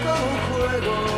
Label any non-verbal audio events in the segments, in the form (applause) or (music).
más que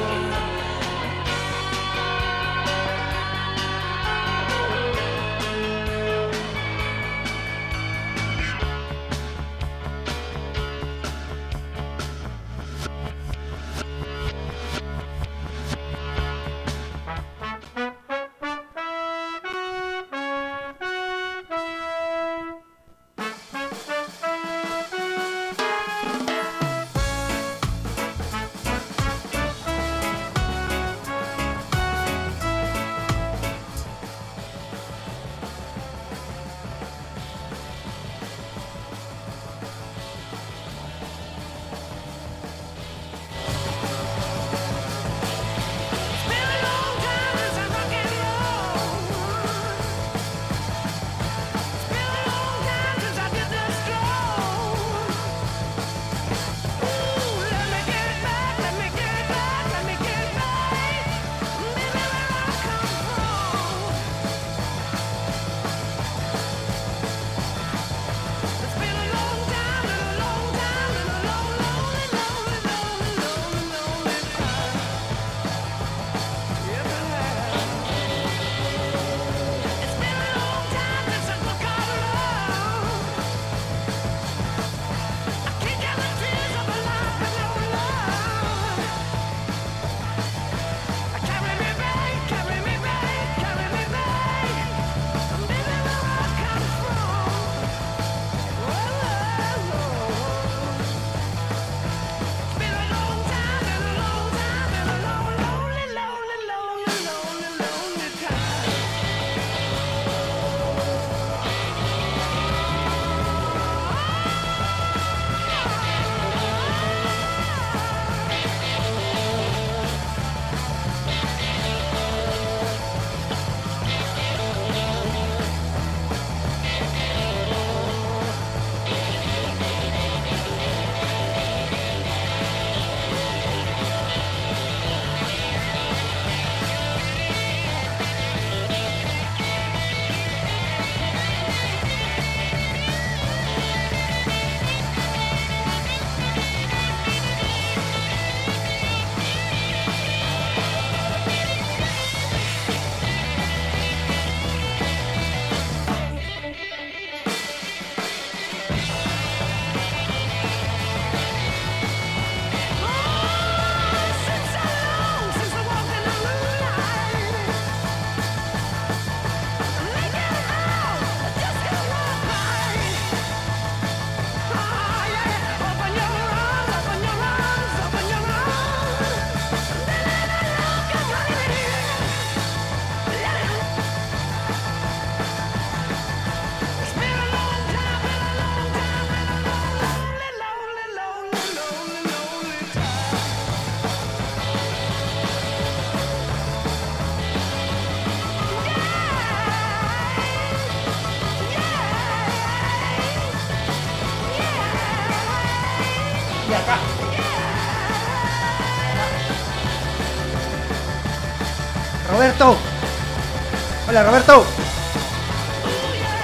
Hola, Roberto.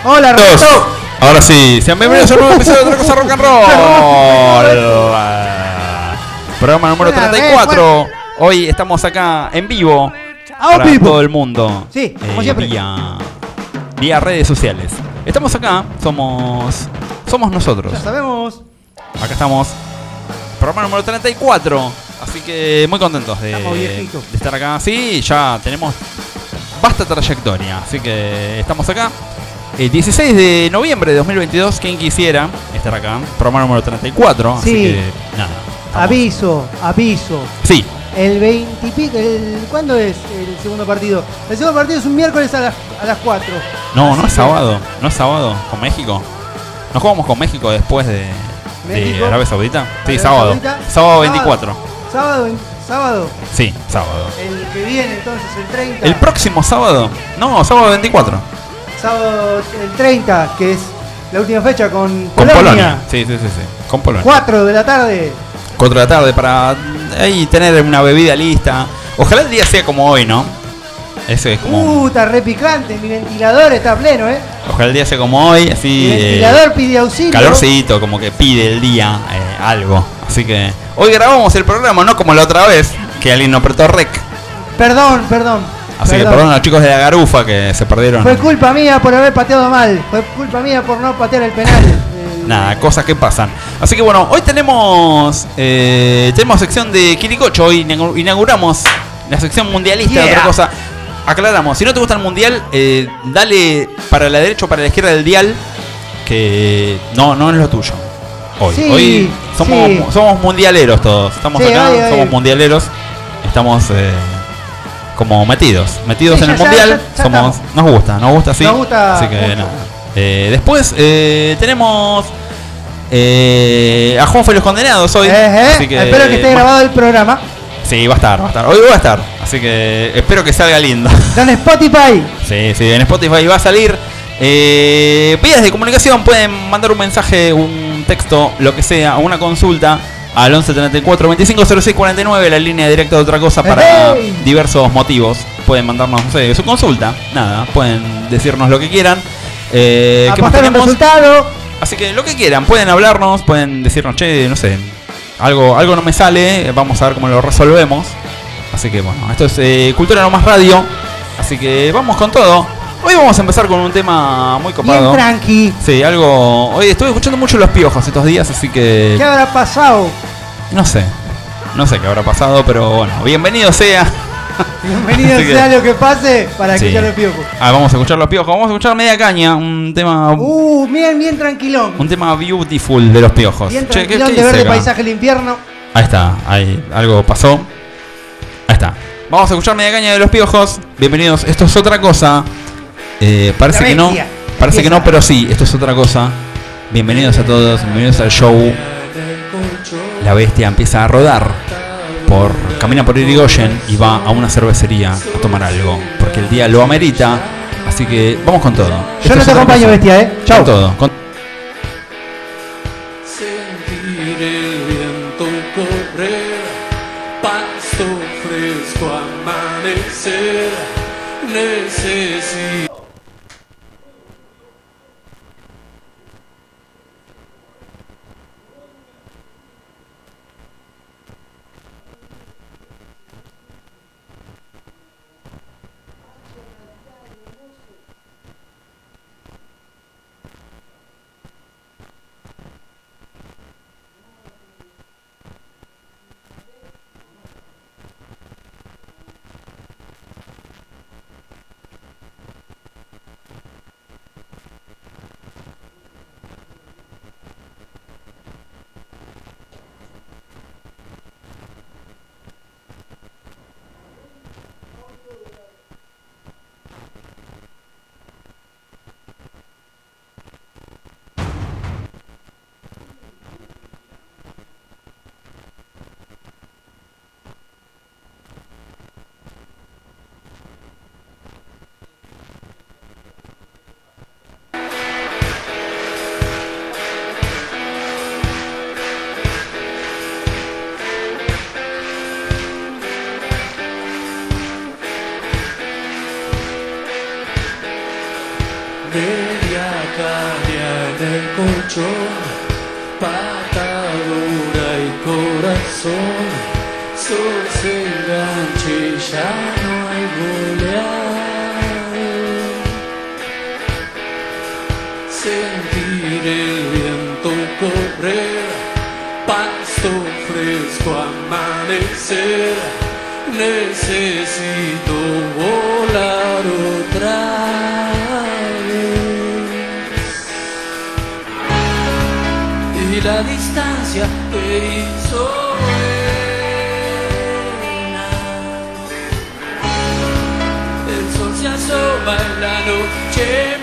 Hola, Roberto. Dos. Ahora sí, sean bienvenidos a un nuevo episodio de Otra Cosa Rock and Roll. Programa número Buena, 34. Hoy estamos acá en vivo Ah, para vivo. todo el mundo. Sí, como siempre. Vía, vía redes sociales. Estamos acá, somos somos nosotros. Ya sabemos. Acá estamos. Programa número 34. Así que muy contentos de estar acá. Sí, ya tenemos vasta trayectoria. Así que estamos acá. El 16 de noviembre de 2022, quien quisiera estar acá. Programa número 34. Así Sí. que nada. estamos- Aviso, aviso. Sí, El 20 y pico, el, ¿cuándo es el segundo partido? El segundo partido es un miércoles a las, a las 4. no, no Así es que- sábado. No es sábado con México. Nos jugamos con México después de. Arabia Saudita. Sí, Arabia sábado. Saudita. Sábado 24. Sábado, vein- sábado, Sí, sábado. el que viene entonces, el 30. El próximo sábado. No, sábado 24. Sábado el 30, que es la última fecha con, Con Polonia. Polonia. Sí, sí, sí, sí. Con Polonia. 4 de la tarde. 4 de la tarde para ahí tener una bebida lista. Ojalá el día sea como hoy, ¿no? Ese es como. Uh, está re picante, mi ventilador está pleno, ¿eh? Ojalá el día sea como hoy, así. Mi eh, ventilador pide auxilio. calorcito, como que pide el día eh, algo. Así que. Hoy grabamos el programa, no como la otra vez, que alguien no apretó rec. Perdón, perdón. Así que perdón a los chicos de la garufa que se perdieron. Fue culpa mía por haber pateado mal. Fue culpa mía por no patear el penal. Eh, (laughs) Nada, cosas que pasan. Así que bueno, hoy tenemos eh, tenemos sección de Quiricocho. Hoy inaugu- inauguramos la sección mundialista de otra cosa. Aclaramos, si no te gusta el mundial, eh, dale para la derecha o para la izquierda del dial, que no, no es lo tuyo. Hoy, Sí, hoy somos, sí. somos mundialeros todos. Estamos Sí, acá, somos mundialeros. Estamos eh, como metidos, metidos en el ya, mundial. ya, ya somos, estamos. nos gusta, nos gusta así. Nos gusta así que nada. Eh, después eh, tenemos a Juanfe los Condenados hoy. así que, espero que esté grabado el programa. Sí, va a estar, va a estar. Hoy va a estar. Así que espero que salga lindo. (laughs) En Spotify. Sí, sí, en Spotify va a salir. Eh, vías de comunicación pueden mandar un mensaje, un texto, lo que sea, una consulta al 11 34 25 06 49, la línea directa de otra cosa para diversos motivos. Pueden mandarnos, no sé, su consulta, nada, pueden decirnos lo que quieran. Eh, ¿Qué más un tenemos? resultado. Así que lo que quieran, pueden hablarnos, pueden decirnos, che, no sé, algo, algo no me sale, vamos a ver cómo lo resolvemos. Así que bueno, esto es eh, Cultura No Más Radio. Así que vamos con todo. Hoy vamos a empezar con un tema muy Bien copado. tranqui. Sí, algo. Hoy estuve escuchando mucho los piojos estos días, así que. ¿Qué habrá pasado? No sé. No sé qué habrá pasado, pero bueno, bienvenido sea. Bienvenido (laughs) que- sea lo que pase para Sí. escuchar el piojo. Ah, vamos a escuchar los piojos. Vamos a escuchar media caña, un tema. Uh, bien, bien tranquilón. Un tema beautiful de los piojos. Bien Che, ¿qué- tranquilón qué de ver dice de acá? paisaje el infierno. Ahí está, ahí algo pasó. Ahí está. Vamos a escuchar media caña de los piojos. Bienvenidos. Esto es otra cosa. Eh, parece que no. Parece que no, pero sí, esto es otra cosa. Bienvenidos a todos, bienvenidos al show. La bestia empieza a rodar por camina por Irigoyen y va a una cervecería a tomar algo, porque el día lo amerita. Así que vamos con todo. Esto Yo no es te acompaño, cosa. bestia, eh. Con Chau. todo. con- colchón, patadura y corazón, sos enganche y ya no hay golear. Sentir el viento correr, pasto fresco, amanecer, necesito la noche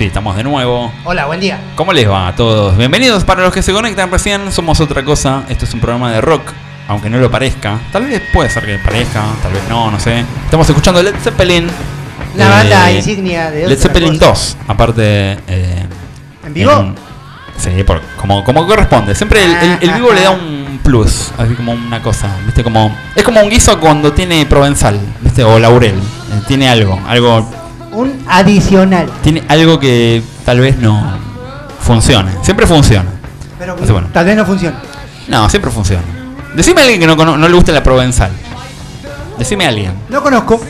sí, estamos de nuevo. Hola, buen día. ¿Cómo les va a todos? Bienvenidos para los que se conectan recién. Somos otra cosa. Esto es un programa de rock, aunque no lo parezca. Tal vez puede ser que parezca, tal vez no, no sé. Estamos escuchando Led Zeppelin. La eh, banda insignia de Led Zeppelin cosa. 2. Aparte. eh, ¿En vivo? sí, por- como, como corresponde. Siempre el, el- el vivo le da un plus, así como una cosa. ¿Viste? Como, es como un guiso cuando tiene provenzal, ¿viste? O laurel. eh, tiene algo, algo adicional. tiene algo que tal vez no funcione. Siempre funciona. Pero Así, bueno. tal vez no funcione. No, siempre funciona. Decime a alguien que no, cono- no le gusta la provenzal. Decime a alguien. No conozco.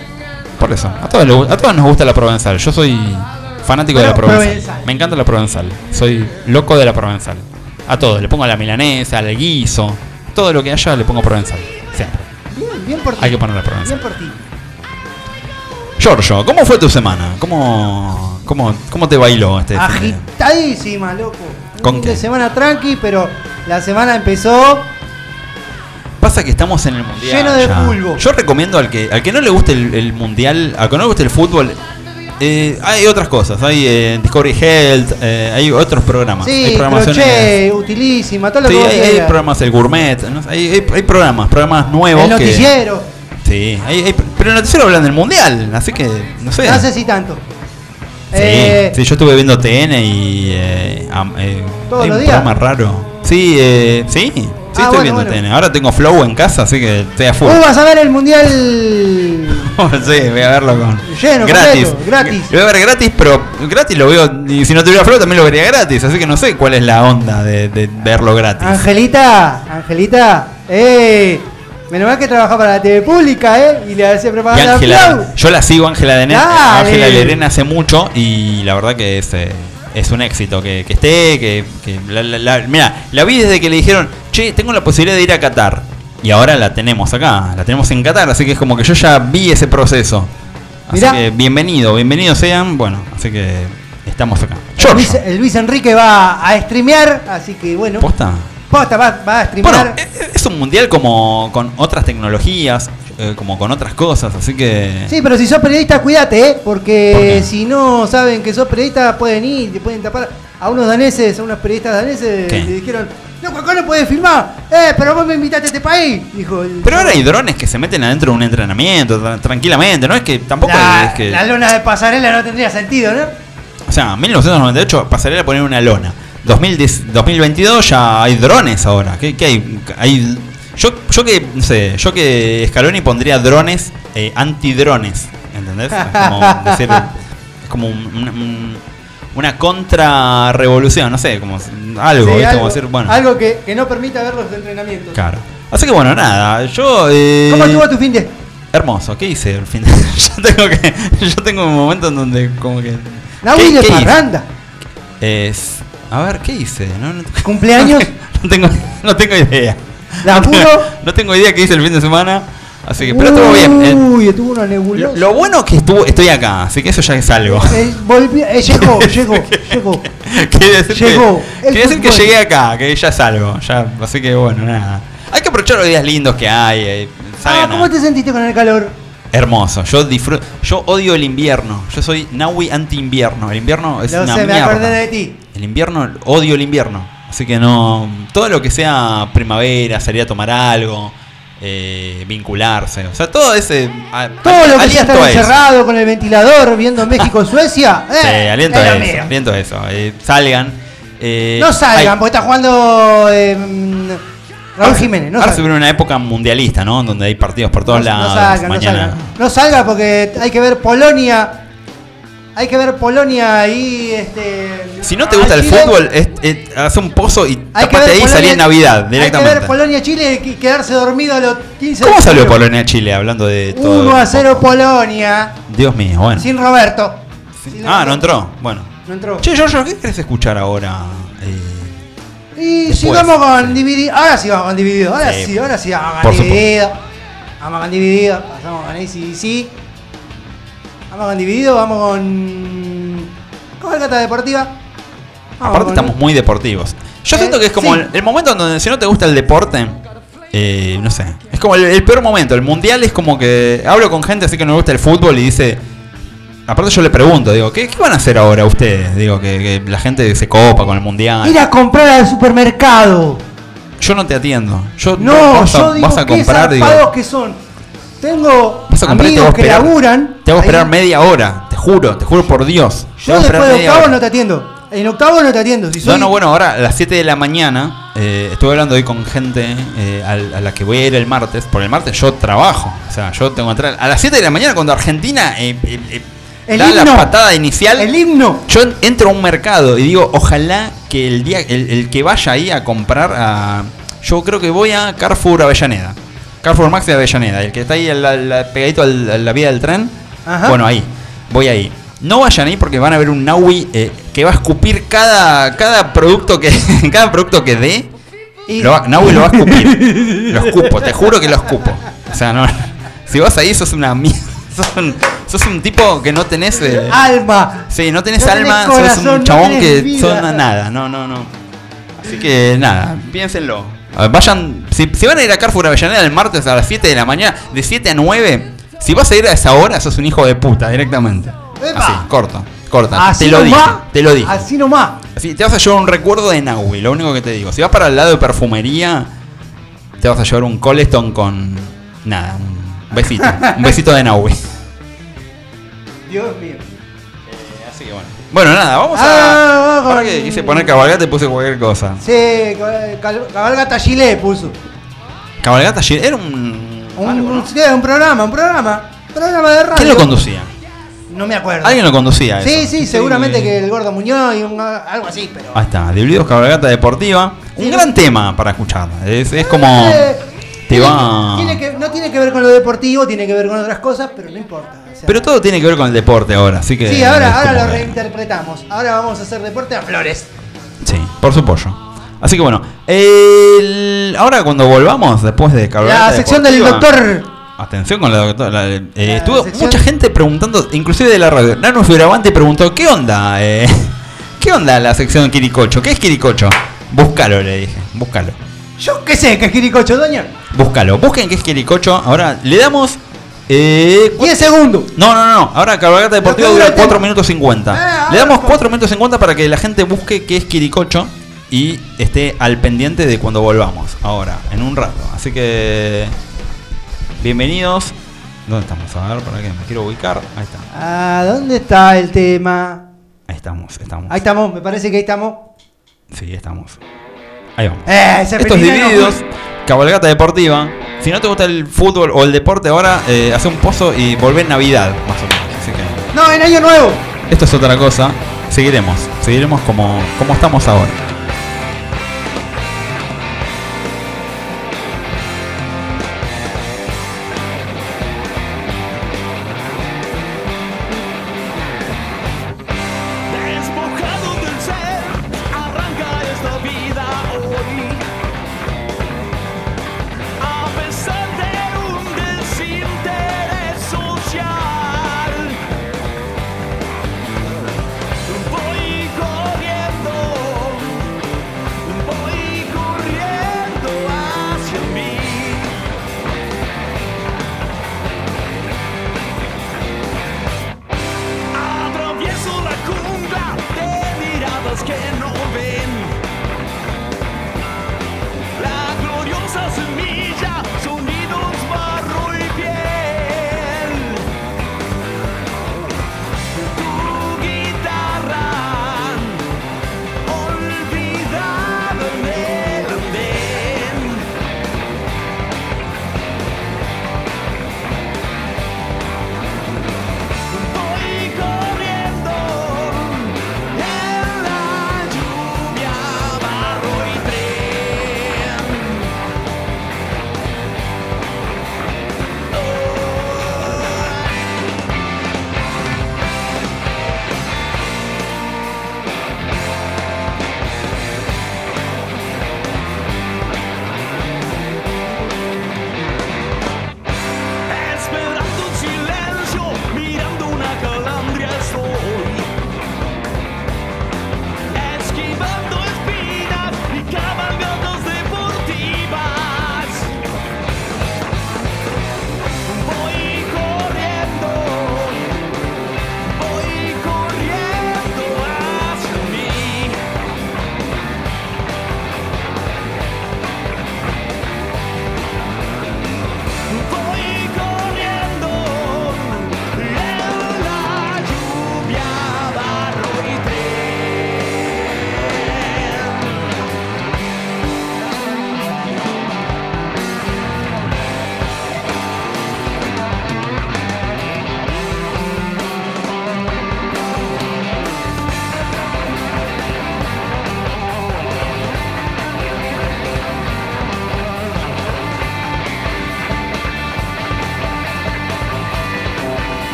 Por eso. A todos, le gu- a todos nos gusta la provenzal. Yo soy fanático de la Pero provenzal. provenzal. Me encanta la provenzal. Soy loco de la provenzal. A todo. Le pongo a la milanesa, al guiso. Todo lo que haya le pongo provenzal. Siempre. Bien, bien por ti. Hay que ponerle provenzal. Bien por ti. Giorgio, ¿cómo fue tu semana? ¿Cómo, cómo, cómo te bailó este Agitadísima, loco. ¿Con fin qué? de semana tranqui, pero la semana empezó. Pasa que estamos en el mundial. Lleno de ya. fulbo. Yo recomiendo al que al que no le guste el, el mundial, al que no le guste el fútbol, eh, hay otras cosas. Hay eh, Discovery Health, eh, hay otros programas. hay Sí, programaciones. crochet, utilísima, todo lo Sí, que hay, hay programas, el gourmet, no hay, hay- hay programas, programas nuevos. El que- noticiero. sí, hay- pero el noticiero hablan del mundial, así que no sé. No sé si tanto. Sí, Eh, sí, yo estuve viendo TN y eh, eh, ¿Todos hay los un días? programa raro. Sí, eh, sí, sí Ah, estoy bueno, viendo bueno. TN. Ahora tengo Flow en casa, así que estoy a full. Vos vas a ver el mundial (laughs) sí, voy a verlo con. Lleno, gratis. completo, gratis. Lo voy a ver gratis, pero gratis lo veo. Y si no tuviera flow también lo vería gratis. Así que no sé cuál es la onda de, de verlo gratis. Angelita, Angelita, eh, menos mal que trabaja para la TV pública, eh, y le hace Y propaganda. Ángela, yo la sigo Ángela de Dale. Ángela Lerena hace mucho y la verdad que es, eh, es un éxito que, que esté, que, que la, la- la- mira, la vi desde que le dijeron, che, tengo la posibilidad de ir a Qatar. Y ahora la tenemos acá, la tenemos en Qatar, así que es como que yo ya vi ese proceso. Así Mirá. que bienvenido, bienvenidos sean, bueno, así que estamos acá. El Luis, Luis Enrique va a streamear, así que bueno. ¿posta? Posta, va, va a streamear. Bueno, eh, es un mundial como con otras tecnologías, eh, como con otras cosas, así que... Sí, pero si sos periodista, cuídate, ¿eh? Porque si no saben que sos periodista, pueden ir, te pueden tapar. A unos daneses, a unos periodistas daneses, ¿Qué? le dijeron, no, acá no puedes filmar. Eh, pero vos me invitaste a este país, dijo. Pero ahora hay drones que se meten adentro de un entrenamiento tra- tranquilamente, no es que tampoco la, es que... la lona de pasarela no tendría sentido, ¿no? O sea, 1998 pasaría a poner una lona. 2010 2022 ya hay drones ahora. ¿Qué, qué hay? hay yo, yo que, no sé, yo que Scaloni pondría drones eh, antidrones, ¿entendés? Es como (laughs) decir, es como un- un- un- una contrarrevolución, no sé, como algo, Sí, ¿viste? algo, Como decir, bueno, algo que, que no permita ver los entrenamientos. claro. Así que bueno, nada, yo... eh, ¿Cómo estuvo tu fin de? Hermoso, ¿qué hice al final? (laughs) yo tengo que. Yo tengo un momento en donde como que. Nahui ¿Qué- de parranda. Es. A ver, ¿qué hice? No, no- ¿Cumpleaños? (laughs) no tengo, no tengo idea. ¿La no, tengo, puro? no tengo idea qué hice el fin de semana. Así que, pero estuvo bien. eh. Uy, estuvo una Lo, nebulosa. lo bueno es que estuvo, estoy acá, así que eso ya es algo. Eh, volvió- eh, llegó, (laughs) llegó, llegó. Quiere decir, Llegó. que, (laughs) quiere decir que llegué acá, que ya es algo. Ya, así que bueno, nada. Hay que aprovechar los días lindos que hay. eh, Ah, a- ¿cómo te sentiste con el calor? Hermoso, yo disfruto, yo odio el invierno, yo soy Naui anti-invierno, el invierno es No una sé, me mierda. acordé de ti. El invierno, odio el invierno, así que no, todo lo que sea primavera, salir a tomar algo, eh, vincularse, o sea, todo ese... a- Todo lo que sea aliento estar encerrado con el ventilador viendo México-Suecia. (laughs) Sí, eh, aliento es a eso, aliento a eso, eh, salgan. eh, No salgan, hay- porque está jugando eh, mm, Raúl Jiménez. No ahora se viene una época mundialista, ¿no? Donde hay partidos por todos No- lados. no salgan, no mañana. No salgan porque hay que ver Polonia. Hay que ver Polonia ahí. Este, Si no te gusta el Chile. fútbol, es, es- haz un pozo y tapate ahí y salí en Navidad Hay que directamente. ver Polonia-Chile y quedarse dormido a los 15 ¿Cómo salió. Polonia-Chile hablando de todo? 1 a 0 Polonia. Dios mío, bueno. Sin Roberto. Sin Ah, no entró. Bueno. No entró. Che, Giorgio, ¿qué querés escuchar ahora? Eh, Y Después. sigamos con dividido. Ahora sí vamos con dividido. Ahora Sí. sí, ahora sí vamos con supuesto. dividido. Vamos con dividido. Pasamos con ACDC. Vamos con dividido. Vamos con. Alcata Deportiva. Vamos aparte con- estamos muy deportivos. Yo Eh, siento que es como sí. el, el momento en donde si no te gusta el deporte, eh, no sé, es como el, el peor momento. El mundial es como que hablo con gente así que no le gusta el fútbol y dice, aparte yo le pregunto, digo, ¿qué, qué van a hacer ahora ustedes? Digo, que, que la gente se copa con el mundial. Ir a comprar al supermercado. Yo no te atiendo. Yo No, vas a, yo digo, vas a qué comprar, digo, zarpados que son. Tengo vas a comprar y te amigos que esperar. laburan. Te esperar ahí. media hora, te juro, te juro por Dios. Yo después de octavo hora. no te atiendo. En octavo no te atiendo. Si soy No, no, bueno, ahora a las 7 de la mañana eh, estuve hablando hoy con gente eh, a, la que voy a ir el martes, porque el martes yo trabajo. O sea, yo tengo que entrar a las 7 de la mañana cuando Argentina eh, eh, El da la himno. patada inicial. El himno. Yo en- entro a un mercado y digo, ojalá que el día el, el que vaya ahí a comprar a. Yo creo que voy a Carrefour Avellaneda. Carrefour Max de Avellaneda, el que está ahí al- al- pegadito al- a la vía del tren. Ajá. Bueno, ahí, voy ahí. No vayan ahí porque van a ver un Naui eh, que va a escupir cada, cada producto que (laughs) cada producto que dé. Y- Lo va- Naui lo va a escupir. (laughs) Lo escupo, te juro que lo escupo. O sea, no. Si vas ahí, sos una mierda. Sos un, sos un tipo que no tenés. eh, Alma. Sí, no tenés No tenés alma, sos un chabón que vida. son nada, no, no, no. Así que nada, piénsenlo. Ver, Vayan, si, si van a ir a Carrefour Avellaneda el martes a las 7 de la mañana, de 7 a 9, si vas a ir a esa hora, sos un hijo de puta directamente. ¡Epa! Así, corta, corta. Así te lo dije, nomás. te lo dije. Así nomás. Así, te vas a llevar un recuerdo de Naui, lo único que te digo. Si vas para el lado de perfumería, te vas a llevar un Coleston con. Nada, un besito. un besito de Naui. (laughs) Dios mío. Así que bueno. Bueno, nada, vamos a. Ah, Ahora que quise poner cabalgata y puse cualquier cosa. Sí, cal- cabalgata Chile puso. Cabalgata ayer era un. Un, algo, ¿no? un- sí, un programa, un programa. Un programa de radio. ¿Quién lo conducía? No me acuerdo. Alguien lo conducía. Sí, eso. sí, seguramente que el gordo Muñoz y un- algo así, pero. Ahí está, Divididos Cabalgata Deportiva. Un gran tema para escuchar. Es, es como. Eh, Te tiene- va. tiene que- no tiene que ver con lo deportivo, tiene que ver con otras cosas, pero no importa. o sea. Pero todo tiene que ver con el deporte ahora, así que. Sí, ahora, es ahora como lo que- reinterpretamos. Ahora vamos a hacer deporte a flores. Sí, por su pollo. Así que bueno, el- ahora cuando volvamos después de La sección del doctor. Atención con la doctora. la- eh, estuvo sección- mucha gente preguntando, inclusive de la radio. Nano Fioravante preguntó, ¿qué onda? eh? (laughs) ¿Qué onda la sección de Quiricocho? ¿Qué es Quiricocho? Búscalo, le dije. Búscalo. Yo qué sé, que es Quiricocho, doña. Búscalo. Busquen qué es Quiricocho. Ahora le damos... Eh, cu- 10 segundos. no, no, no. Ahora Cabalgata Deportiva que dura dura el tema. 4 minutos 50. Ah, Le damos con- 4 minutos 50 para que la gente busque qué es Quiricocho y esté al pendiente de cuando volvamos. Ahora, en un rato. Así que... Bienvenidos. ¿Dónde estamos? A ver, para que me quiero ubicar. Ahí está. Ah, ¿dónde está el tema? Ahí estamos, estamos. Ahí estamos, me parece que ahí estamos. Sí, estamos. Ahí vamos. Eh, Estos divididos, cabalgata deportiva. Si no te gusta el fútbol o el deporte ahora, eh, hace un pozo y volvé en Navidad, más o menos. Así que No, en Año Nuevo. esto es otra cosa. Seguiremos, seguiremos como, como estamos ahora.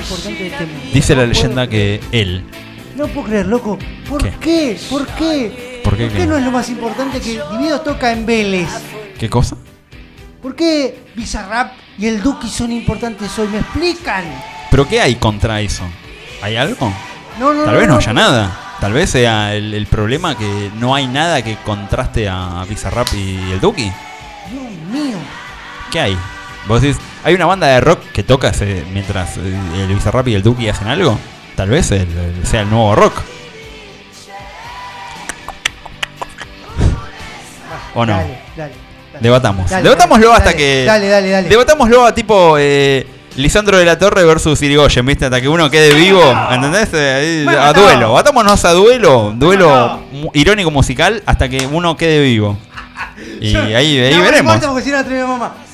Importante de este mundo. Dice la leyenda que él. No puedo creer, loco. ¿Por ¿Qué? qué? ¿Por qué? ¿Por qué qué? no es lo más importante que Divididos toca en Vélez? ¿Qué cosa? ¿Por qué Bizarrap y el Duki son importantes hoy? ¿Me explican? ¿Pero qué hay contra eso? ¿Hay algo? No, no, Tal vez no haya nada. Tal vez sea el, el problema que no hay nada que contraste a Bizarrap y el Duki. Dios mío. ¿Qué hay? Vos decís, ¿hay una banda de rock que toca ese- mientras eh, el Bizarrap y el Duki hacen algo? Tal vez el- el- sea el nuevo rock. (laughs) ¿O no? Dale, dale. dale. Debatamos. Debatámoslo hasta que. Dale, dale, dale. Debatámoslo a tipo eh, Lisandro de la Torre versus Irigoyen, ¿viste? Hasta que uno quede vivo, ¿entendés? Eh, Bueno, a no. duelo. Batámonos a duelo, duelo no. irónico musical hasta que uno quede vivo. (laughs) Y Yo- ahí, ahí no, veremos.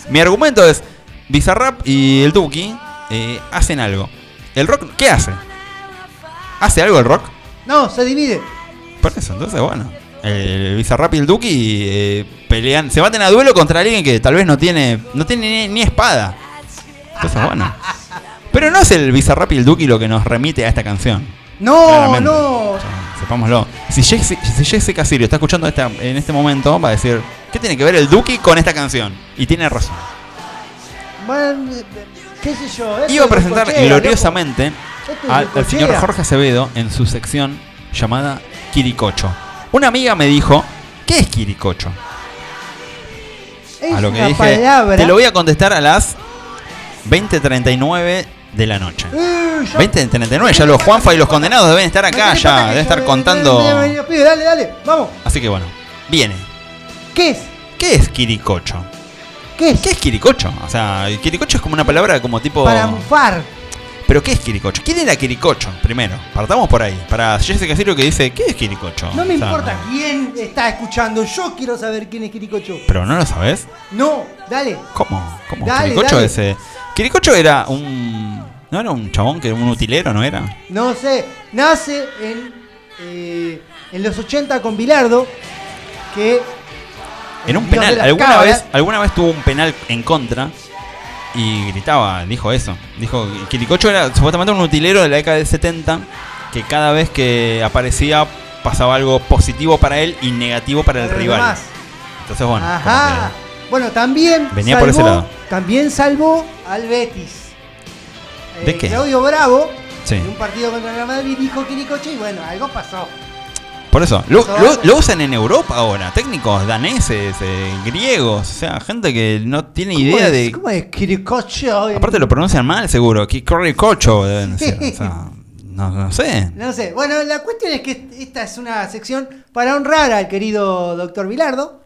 Mi argumento es: Bizarrap y el Duki eh, hacen algo. ¿El rock qué hace? ¿Hace algo el rock? No, se divide. Por eso, entonces, bueno. El Bizarrap y el Duki eh, pelean, se baten a duelo contra alguien que tal vez no tiene no tiene ni, ni espada. Entonces, bueno. Pero no es el Bizarrap y el Duki lo que nos remite a esta canción. No, Claramente. no. O sea, sepámoslo. Si Jessica, si Jessica Sirio está escuchando esta, en este momento, va a decir, ¿qué tiene que ver el Duki con esta canción? Y tiene razón. Bueno, eh, qué sé yo. esto Iba a es presentar cochera, gloriosamente Esto al, señor. Jorge Acevedo en su sección llamada Quiricocho. Una amiga me dijo, ¿qué es Quiricocho? Es a lo que una dije, palabra. te lo voy a contestar a las 20.39 de la noche. Eh, ya- 20.39, ya los Juanfa y los condenados deben estar acá, ya, deben estar eh, contando. eh, eh, pibe, Dale, dale, vamos. Así que bueno, viene. ¿Qué es? ¿Qué es Quiricocho? ¿Qué es? ¿Qué es Quiricocho? O sea, Quiricocho es como una palabra como tipo... Para mufar. ¿Pero qué es Quiricocho? ¿Quién era Quiricocho? Primero, partamos por ahí. Para Jessica Sirio que dice, ¿qué es Quiricocho? No me O sea, importa quién está escuchando. Yo quiero saber quién es Kirikocho. ¿Pero no lo sabes? No, dale. ¿Cómo? ¿Cómo? Dale, Quiricocho dale. ese... Quiricocho era un... ¿No era un chabón que era un utilero, no era? No sé. Nace en, eh, en los 80 con Bilardo. Que. En un dios penal. Alguna vez, alguna vez tuvo un penal en contra y gritaba, dijo eso. Dijo que era supuestamente un utilero de la década del 70 que cada vez que aparecía pasaba algo positivo para él y negativo para el rival. Entonces, bueno, Ajá. Bueno, también. Venía por ese salvó- lado. También salvó al Betis. ¿De Eh, qué? Claudio Bravo. Sí. En un partido contra el Real Madrid dijo Kirikocho y bueno, algo pasó. Por eso, lo, usan en Europa ahora, técnicos daneses, eh, griegos, o sea, gente que no tiene ¿Cómo idea es? de... ¿Cómo es Kirikocho? Aparte lo pronuncian mal, seguro, que Quiricocho (laughs) deben o sea, no, no sé. No sé. Bueno, la cuestión es que esta es una sección para honrar al querido doctor Vilardo.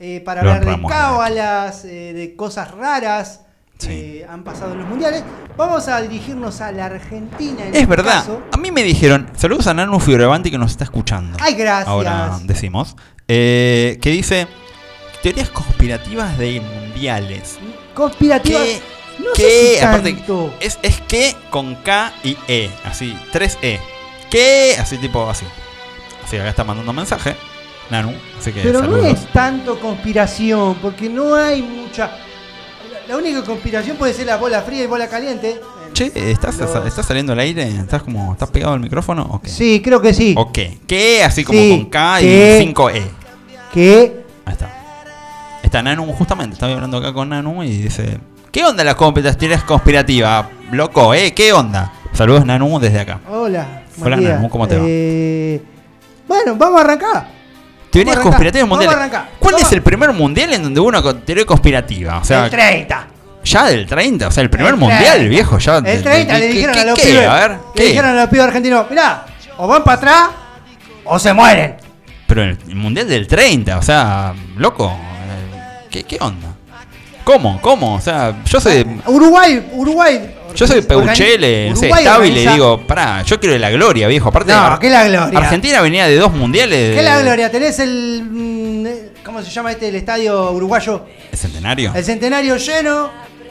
eh, para hablar de cábalas, eh, de cosas raras Sí. que han pasado en los mundiales. Vamos a dirigirnos a la Argentina. En Es este verdad. caso. A mí me dijeron, saludos a Nanu Fioravanti que nos está escuchando. Ay, gracias. Ahora decimos. eh, que dice teorías conspirativas de mundiales. Conspirativa. Que, no sé que si aparte, es, es que con K y E, así, 3E. Que, así tipo, así. Así, acá está mandando un mensaje. Nanu, así que Pero no es tanto conspiración, porque no hay mucha. La- única conspiración puede ser la bola fría y bola caliente. Che, ¿estás, Los- ¿estás saliendo al aire? ¿Estás como, estás pegado al micrófono? ¿O qué? Sí, creo que sí. ¿O qué? ¿Qué? Así como Sí, con K y que- 5E. Que Ahí está. Está Nanu, justamente, estaba hablando acá con Nanu y dice: ¿Qué onda las conspiraciones conspirativas? Loco, ¿eh? ¿Qué onda? Saludos Nanu desde acá. Hola. Hola, día. Nanu, ¿cómo te va? Eh, Bueno, vamos a arrancar. Teorías arrancar, conspirativas mundiales. ¿Cuál Vamos. es el primer mundial en donde hubo una teoría conspirativa? O sea, el 30. ya del 30, o sea, el primer El mundial, 30. viejo, ya. El 30 le ¿qué- dijeron qué- a los qué? pibes. A ver, le dijeron a los pibes argentinos, mirá, o van para atrás o se mueren. Pero el, el mundial del 30, o sea, loco. eh, ¿Qué, qué onda? ¿Cómo? ¿Cómo? O sea, yo soy. Uruguay, Uruguay. Yo soy Peuchele, no sé, y le digo, pará, yo quiero la gloria, viejo. Aparte, No, ¿qué la gloria? Argentina venía de dos mundiales. ¿Qué la gloria? Tenés el. mm, eh, ¿Cómo se llama este? El estadio uruguayo. ¿El centenario? El centenario lleno.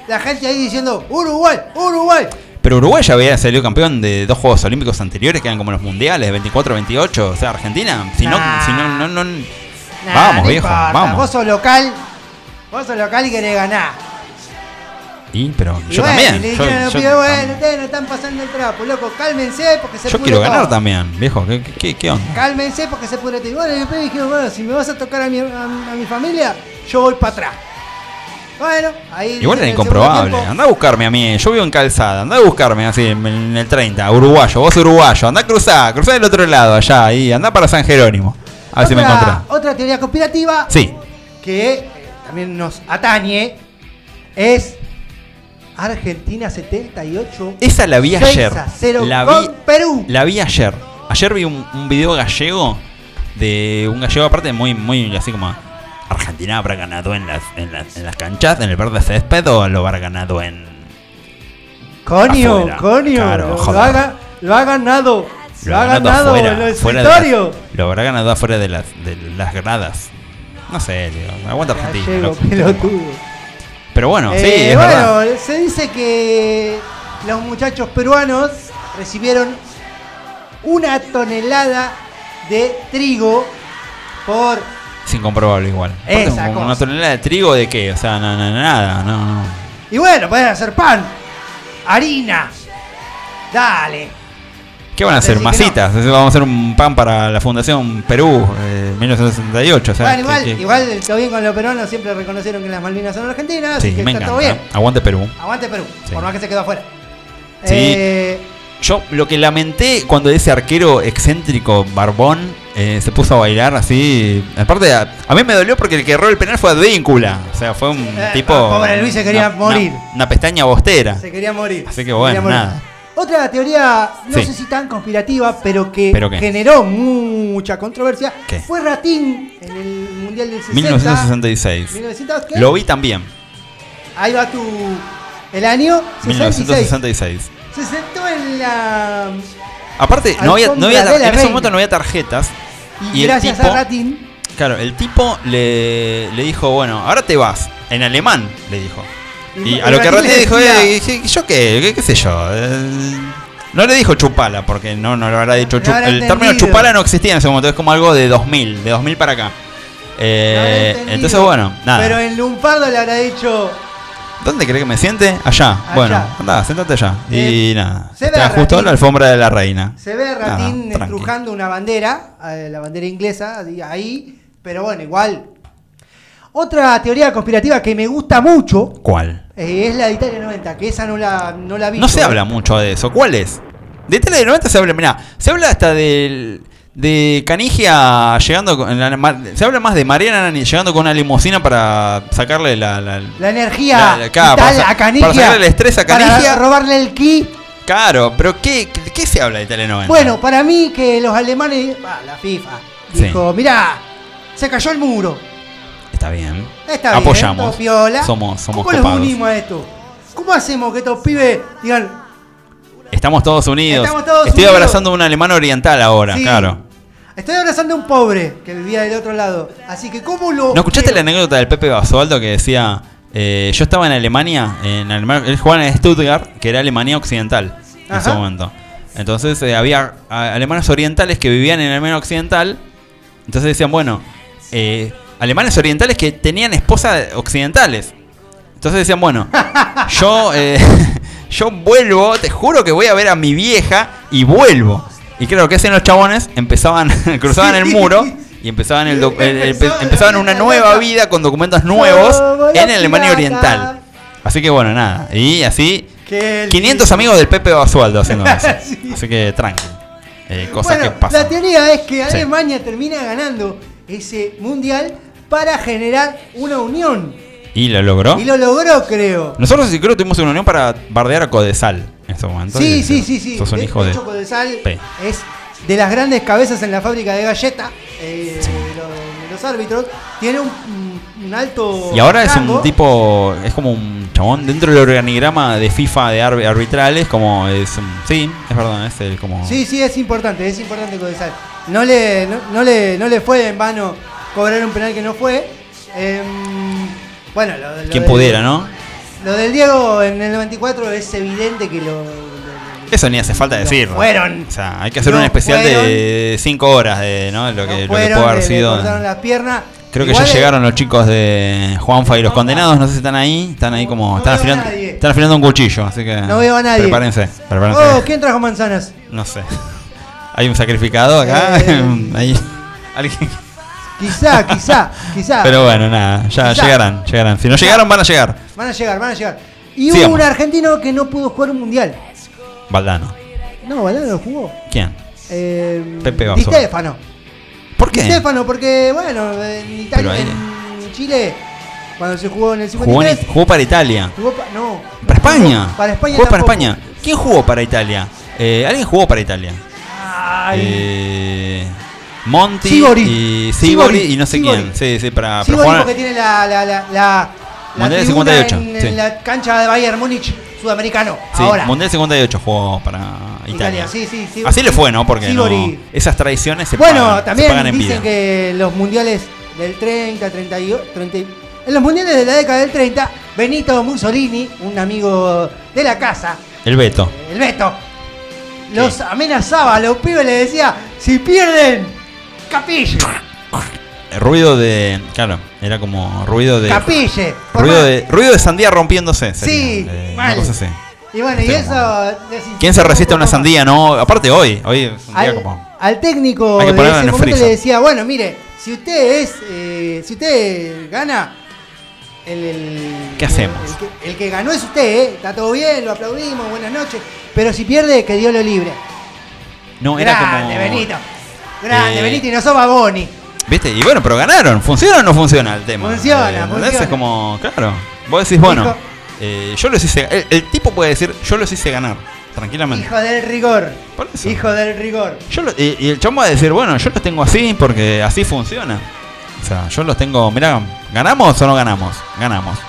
La gente ahí diciendo: Uruguay, Uruguay. Pero Uruguay ya había salido campeón de dos Juegos Olímpicos anteriores, que eran como los mundiales, 24-28. O sea, Argentina, si no, si no, no, no- Nah, vamos, viejo, importa, vamos. Vos sos local. Vos sos local y querés ganar. Y, pero Y yo bueno, también. le yo, dijeron a los yo pibes, bueno, tam- ustedes no están pasando el trapo, loco, cálmense porque se yo quiero ganar todo. también, viejo. ¿Qué, qué, qué onda? Cálmense porque se pudre. Y bueno, y después dijeron, bueno, si me vas a tocar a mi, a, a mi familia, yo voy para atrás. Bueno, ahí. Igual era incomprobable. Anda a buscarme a mí. Yo vivo en Calzada. Anda a buscarme así en, el 30. Uruguayo. Vos uruguayo. Anda a cruzar. Cruzá del otro lado allá. Ahí. Anda para San Jerónimo. A ver si me encontrás. Otra teoría conspirativa Sí. que también nos atañe es Argentina 78. Esa la vi 6 ayer. a 0 La con vi, Perú. la vi ayer. Ayer vi un, un video gallego de un gallego aparte muy, muy así como Argentina habrá ganado en las, en las, en las canchas, en el verde césped o lo habrá ganado en Conio, afuera. Conio, Claro, lo, lo joder. ha, ga- lo ha ganado. Lo, ha ganado afuera, en el escritorio. lo habrá ganado afuera de las, de las gradas. No sé, digo, aguanta Argentina. Gallego. Pero bueno, sí, Eh, es bueno, verdad. se dice que los muchachos peruanos recibieron una tonelada de trigo por Es incomprobable igual. Aparte, Esa como cosa. una tonelada de trigo de qué? O sea, no, nada, no, no. y bueno, pueden hacer pan, harina. Dale. ¿Qué van a hacer? Que Masitas. Vamos a hacer un pan para la Fundación Perú, eh, 1968. O sea, bueno, que- igual, que- igual todo bien con los peruanos, siempre reconocieron que las Malvinas son argentinas, Sí, que está encanta. todo bien. Aguante Perú. Aguante Perú, Sí. por más que se quedó afuera. Sí. Eh, Yo lo que lamenté cuando ese arquero excéntrico, barbón, eh, se puso a bailar así. Aparte, a, a mí me dolió porque el que erró el penal fue Advíncula. O sea, fue un Eh, tipo. pobre Luis se quería una- morir. Una, una pestaña bostera. se quería morir. Así que bueno, morir. nada. Otra teoría, no Sí. sé si tan conspirativa, pero que ¿Pero qué? generó mucha controversia, ¿Qué? fue Ratín en el Mundial del 60. 1966. 1900, ¿qué? Lo vi también. Ahí va tu... El año 66. 1966. Se sentó en la... Aparte, no había, no había, Alfombra de la en ese reina. momento no había tarjetas. Y, Y el gracias tipo- a Ratín... Claro, el tipo le, le dijo, bueno, ahora te vas. En alemán, le dijo. Y- a lo que le dijo, eh, ¿qué- ¿yo qué? ¿Qué, qué sé yo? Eh, no le dijo chupala, porque no, no lo habrá dicho chup- habrá El término chupala no existía en ese momento, es como algo de 2000, de 2000 para acá. Eh, entonces, bueno, nada. Pero en Lumpardo le habrá dicho... ¿Dónde querés que me siente? Allá. Bueno, anda, sentate allá. y Eh, nada. se ve justo la alfombra de la reina. Se ve a Ratín Nada, estrujando una bandera, la bandera inglesa, ahí, pero bueno, igual. Otra teoría conspirativa que me gusta mucho ¿Cuál? Eh, es la de Italia 90, que esa no la, no la vi. No se habla mucho de eso. ¿Cuál es? De de 90 se habla, mirá, se habla hasta del de Canigia llegando con la- se habla más de Mariana Nani llegando con una limusina para sacarle la, la- La energía para a Canigia. para sacarle el estrés a para Canigia. robarle el ki. Claro, pero ¿qué, qué, qué se habla de Tele 90? Bueno, para mí que los alemanes, bah, la FIFA, Sí. dijo, mirá, se cayó el muro. Está bien. Está bien, Apoyamos. todo piola. Somos somos ¿Cómo los copados. unimos a esto? ¿Cómo hacemos que estos pibes digan, Estamos todos unidos. Estamos todos Estoy unidos. abrazando a un alemán oriental ahora, Sí. claro. Estoy abrazando a un pobre que vivía del otro lado. Así que, ¿cómo lo.? ¿No escuchaste la anécdota del Pepe Basualdo que decía, eh, yo estaba en Alemania, en Alemania, él jugaba en Stuttgart, que era Alemania Occidental en Ajá. ese momento. Entonces eh, había a- alemanes orientales que vivían en Alemania Occidental, entonces decían, bueno, eh, alemanes orientales que tenían esposas occidentales. Entonces decían, bueno, (laughs) yo, eh, (laughs) yo vuelvo, te juro que voy a ver a mi vieja y vuelvo. Y claro, ¿qué hacían los chabones? Empezaban, (laughs) cruzaban el muro y empezaban, el el- empezaban una nueva vida con documentos nuevos en Alemania. Oriental. Así que bueno, nada. Y así, Qué lindo. 500 amigos del Pepe Basualdo haciendo eso. Sí. Así que tranqui. Eh, cosas Bueno, que pasan. La teoría es que Sí. Alemania termina ganando ese mundial para generar una unión. ¿Y lo logró? Y lo logró, creo. Nosotros sí creo que tuvimos una unión para bardear a Codesal en este momento. Sí, sí, sí, sí. Sos un de, hijo de Codesal P. es de las grandes cabezas en la fábrica de galleta eh, de los, los árbitros. Tiene un, un alto. Y ahora es un tipo, es como un chabón dentro del organigrama de FIFA de arbi- arbitrales, como es, un- sí, es verdad, es el como... Sí, sí, es importante, es importante Codesal. No le, no, no le, no le fue en vano cobrar un penal que no fue. Em, bueno, lo, lo Quien del- pudiera, ¿no? Lo del Diego en el 94 es evidente que lo. Eso ni hace falta decirlo. fueron. O sea, hay que hacer No un especial fueron. de 5 horas de ¿no? lo, que, no lo que fueron, puede haber le- le sido. cortaron las piernas. Creo que ya es- llegaron los chicos de Juanfa y los condenados, no sé si están ahí, están ahí como, no están, afilando, están afilando un cuchillo, así que No veo a nadie. prepárense, prepárense. Oh, ¿quién trajo manzanas? No sé. (laughs) Hay un sacrificado acá, Eh. (laughs) alguien. Quizá, quizá, quizá. Pero bueno, nada, ya Quizá. llegarán, llegarán. Si no llegaron, van a llegar. Van a llegar, van a llegar. Y Sigamos. hubo un argentino que no pudo jugar un mundial. Valdano. No, Valdano no jugó. ¿Quién? Eh, Pepe Di. Stefano. ¿Por Di qué? Stefano, porque, bueno, en Italia, ahí- en Chile, cuando se jugó en el Jugó, en- 53, jugó para Italia. jugó pa- no. Para España. Jugó Para España Jugó para. España. ¿Quién jugó para Italia? Eh, ¿Alguien jugó para Italia? Ay. Eh, Monti Sibori. y Sibori Sibori. y no sé Sibori. quién. Sí, sí, para, para bueno, jugar. porque tiene la, la, la, la, la Mundial tribuna 58, en, sí. en la cancha de Bayern Múnich sudamericano. Sí, ahora. Mundial 58 jugó para Italia. Italia, sí, sí, sí. Así le fue, ¿no? Porque no- esas tradiciones se Bueno, pagan, se también pagan en dicen vida. que los mundiales del 30, 38, 30, y- en los mundiales de la década del 30, Benito Mussolini, un amigo de la casa, El Beto. el Beto, los amenazaba a los pibes, le decía, si pierden, capille, El ruido de. Claro, era como ruido de. capille. Ruido de, ruido de sandía rompiéndose. sería, Sí, eh, una mal. cosa así. Y bueno, y eso... ¿Quién se resiste a un una sandía? No, aparte hoy. Hoy es un día al, como. al técnico de ese momento le decía, bueno, mire, si usted es, eh, si usted gana, el, el- ¿Qué hacemos? El, que, el que ganó es usted, ¿eh? está todo bien, lo aplaudimos, buenas noches, pero si pierde, que Dios lo libre. No, era Grande, como. Benito. Grande, Eh, Benito, y no sos Bagoni. ¿Viste? Y bueno, pero ganaron. ¿Funciona o no funciona el tema? Funciona, ¿entendés? funciona. Es como, claro. Vos decís, bueno, eh, yo los hice. El, el tipo puede decir, yo los hice ganar. Tranquilamente. Hijo del rigor. Por eso. Hijo del rigor. Yo lo- y, y el chamo va a decir, bueno, yo los tengo así porque así funciona. O sea, yo los tengo, mirá, ¿ganamos o no ganamos? Ganamos.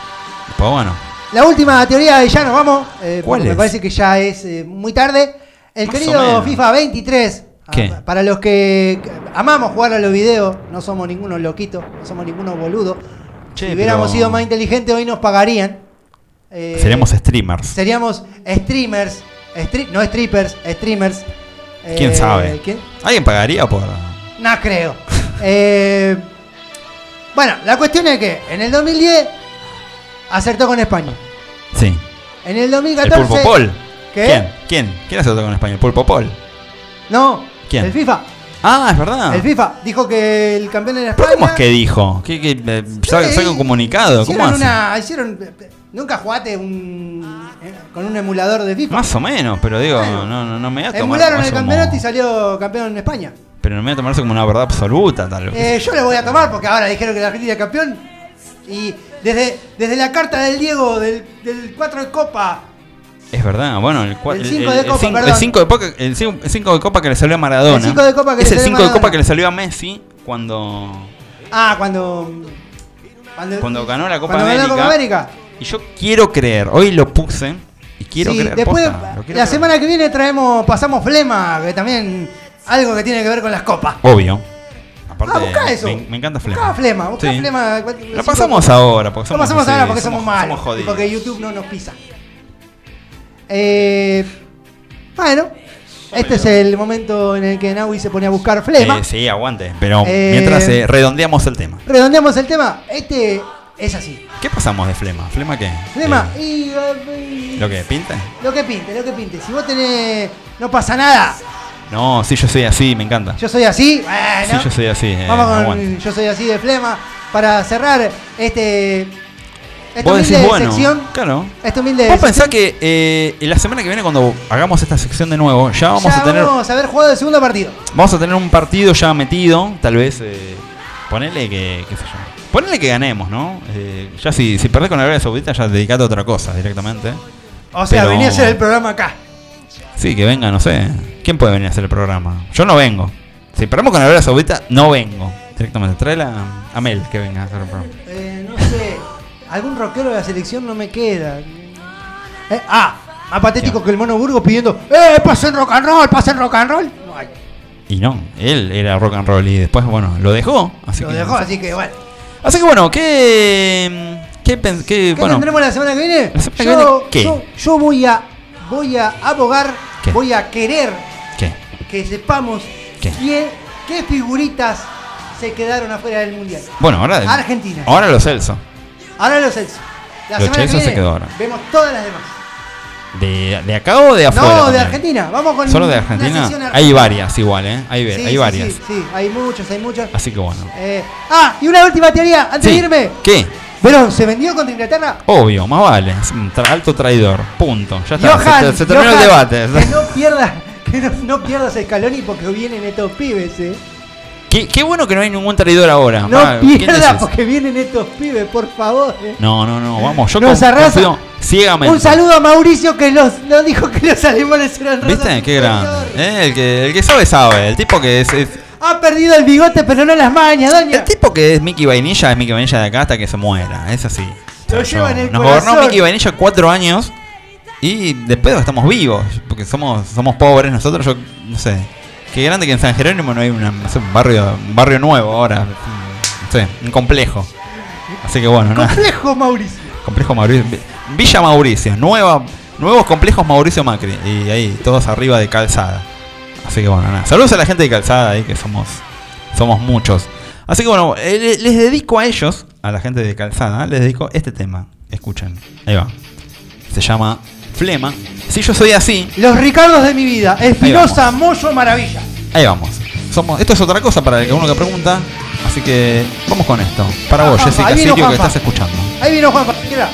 Pues bueno, La última teoría y ya nos vamos. eh, ¿Cuál es? Me parece que ya es eh, muy tarde. El Más querido. FIFA 23. ¿Qué? ah, Para los que amamos jugar a los videos, no somos ninguno loquito, no somos ninguno boludo. Che, si hubiéramos pero- sido más inteligentes, hoy nos pagarían. Eh, seríamos streamers. seríamos streamers, stri- no strippers, streamers. Eh, ¿Quién sabe? ¿quién? ¿Alguien pagaría por...? No creo. (laughs) Eh, bueno, la cuestión es que en el 2010 acertó con España. Sí. En el ¿El 2014. Pulpo Pol? ¿Qué? ¿Quién? ¿Quién? ¿Quién hace otro con España? ¿El Pulpo Pol? No, ¿Quién? el FIFA. Ah, es verdad. El FIFA dijo que el campeón era ¿Pero España. cómo es que dijo? ¿Qué, qué, eh, saca, Sí, saca un comunicado? ¿Cómo hicieron hace? una, hicieron, nunca jugaste un, eh, con un emulador de FIFA. Más o menos, pero digo, no, no, no me voy a tomar Emularon el eso campeonato y salió campeón en España. Pero no me voy a tomar eso como una verdad absoluta, tal vez. Eh, yo lo voy a tomar porque ahora dijeron que la Argentina es campeón. Y desde, desde la carta del Diego del, del 4 de Copa. Es verdad, bueno, el, cua- El cinco de Copa, el cinco de Copa, el cinco- de Copa que le salió a Maradona. El cinco de Copa que es el salió a 5 de Copa que le salió a Messi cuando Ah, cuando. Cuando, Cuando ganó la Copa cuando ganó la América. Copa América. y yo quiero creer, hoy lo puse y quiero Sí, creer. después, posta, lo quiero la creer. semana que viene traemos, pasamos Flema, que también algo que tiene que ver con las copas. Obvio. Aparte, Ah, buscá eso. Me, me encanta Flema. Buscá Flema, buscá Sí. Flema. Lo pasamos ahora, porque Lo somos pasamos ahora porque somos, malos. Somos y jodidos. porque YouTube no nos pisa. Eh, bueno, este es el momento en el que Naui se pone a buscar Flema. Eh, sí, aguante. Pero Eh, mientras eh, redondeamos el tema. Redondeamos el tema. Este es así. ¿Qué pasamos de Flema? ¿Flema qué? Flema, Eh, y, eh, ¿Lo que pinta? lo que pinte, lo que pinte. Si vos tenés. No pasa nada. No, sí, yo soy así, me encanta. Yo soy así. Bueno. Sí, yo soy así. eh, Vamos con aguante. Yo soy así de Flema. Para cerrar este. Esta Vos decís, bueno, sección. claro. Esta humilde Vos pensás que eh, la semana que viene cuando hagamos esta sección de nuevo, ya vamos ya a tener vamos a haber jugado el segundo partido. vamos a tener un partido ya metido, tal vez eh, Ponele que, qué sé yo. Ponele que ganemos, ¿no? Eh, ya si, si perdés con Arabia Saudita, ya dedicate a otra cosa directamente. O sea, Pero- venía a hacer el programa acá. Sí, que venga, no sé. ¿Quién puede venir a hacer el programa? Yo no vengo. Si perdemos con Arabia Saudita, no vengo. Directamente. Tráela a Mel que venga a hacer el programa. Eh. Algún rockero de la selección no me queda. Eh, ah, más patético que el Mono Burgos pidiendo, ¡eh, pasen rock and roll, pasen rock and roll! No hay. Y no, él era rock and roll y después, bueno, lo dejó. Así Lo que, dejó, así que bueno. Así que bueno, ¿qué. ¿Qué, qué- ¿Qué bueno, tendremos la semana que viene? La semana que yo, viene, ¿qué? Yo, yo voy a voy a abogar, ¿Qué? voy a querer que sepamos ¿Qué? quién- qué figuritas se quedaron afuera del mundial. Bueno, ahora. Argentina. Ahora lo Celso. Ahora los Celso. La Lo semana que se quedó ahora. vemos todas las demás. ¿De, de acá o de afuera? no, de? Argentina. Vamos con ¿Solo de Argentina? Hay varias igual, ¿eh? Hay, Sí, hay sí, varias. Sí, sí, hay muchos, hay muchos. Así que bueno. Eh, ah, y una última teoría, antes de irme. ¿Qué? Verón, ¿se vendió contra Inglaterra? Obvio, más vale. Es un tra- alto traidor. Punto. Ya está. Johan, se, se terminó el debate. Que no pierdas, que no, no pierdas el Scaloni porque vienen estos pibes, eh. Qué, qué bueno que no hay ningún traidor ahora. No Va, ¿quién pierdas decís? porque vienen estos pibes, por favor. eh. No, no, no. Vamos, yo Nos arrasa. ciegamente. Un saludo a Mauricio que los, nos dijo que los alemanes eran ¿Viste? Qué grande. Eh, El, que, el que sabe, sabe. El tipo que es, es- Ha perdido el bigote, pero no las mañas, doña. El tipo que es Mickey Vainilla es Mickey Vainilla de acá hasta que se muera. Es así. Lo lleva en el Nos corazón. gobernó Mickey Vainilla cuatro años y después estamos vivos. Porque somos, somos pobres nosotros. Yo no sé. Qué grande que en San Jerónimo no hay una- no sé, un barrio un barrio nuevo ahora. Sé, un complejo. Así que bueno, nada. Complejo, Mauricio. Complejo Mauricio. Villa Mauricio. Nueva, nuevos complejos Mauricio Macri. Y ahí, todos arriba de calzada. Así que bueno, nada. Saludos a la gente de calzada ahí, que somos, somos muchos. Así que bueno, eh, le- les dedico a ellos, a la gente de calzada, les dedico este tema. Escuchen. Ahí va. Se llama Flema. Si yo soy así, Los Ricardos de mi vida. Espinosa, Moyo, Maravilla. ahí vamos. Somos, esto es otra cosa para el que uno que pregunta. Así que vamos con esto. Para vos, Juanpa, Jessica Sirio, que Juanpa. estás escuchando. Ahí vino Juan Mira.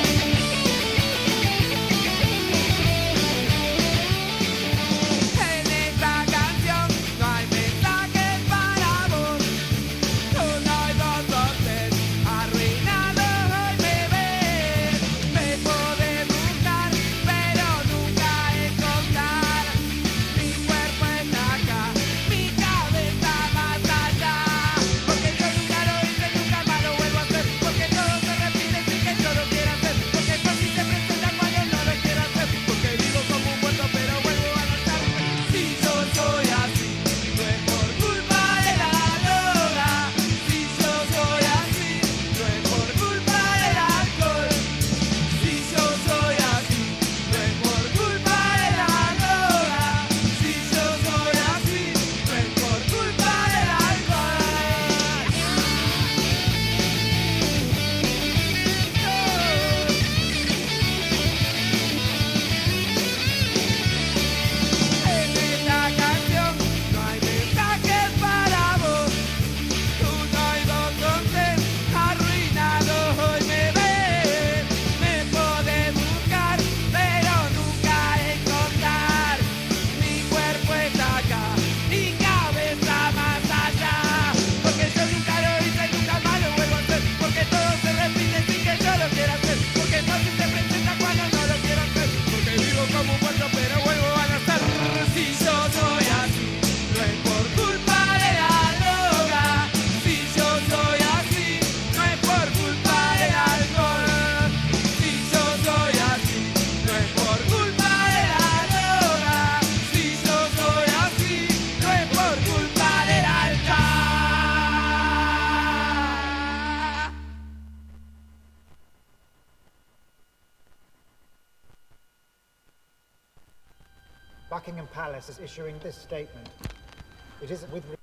Palace is issuing this statement. It is with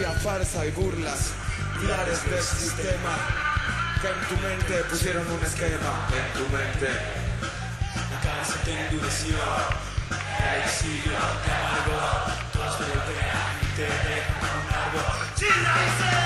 Parodia, farsa y burlas, pilares del sistema que en tu mente pusieron un esquema. En tu mente. La cabeza te endureció, el exilio te amargó, todos te golpean y te como un árbol.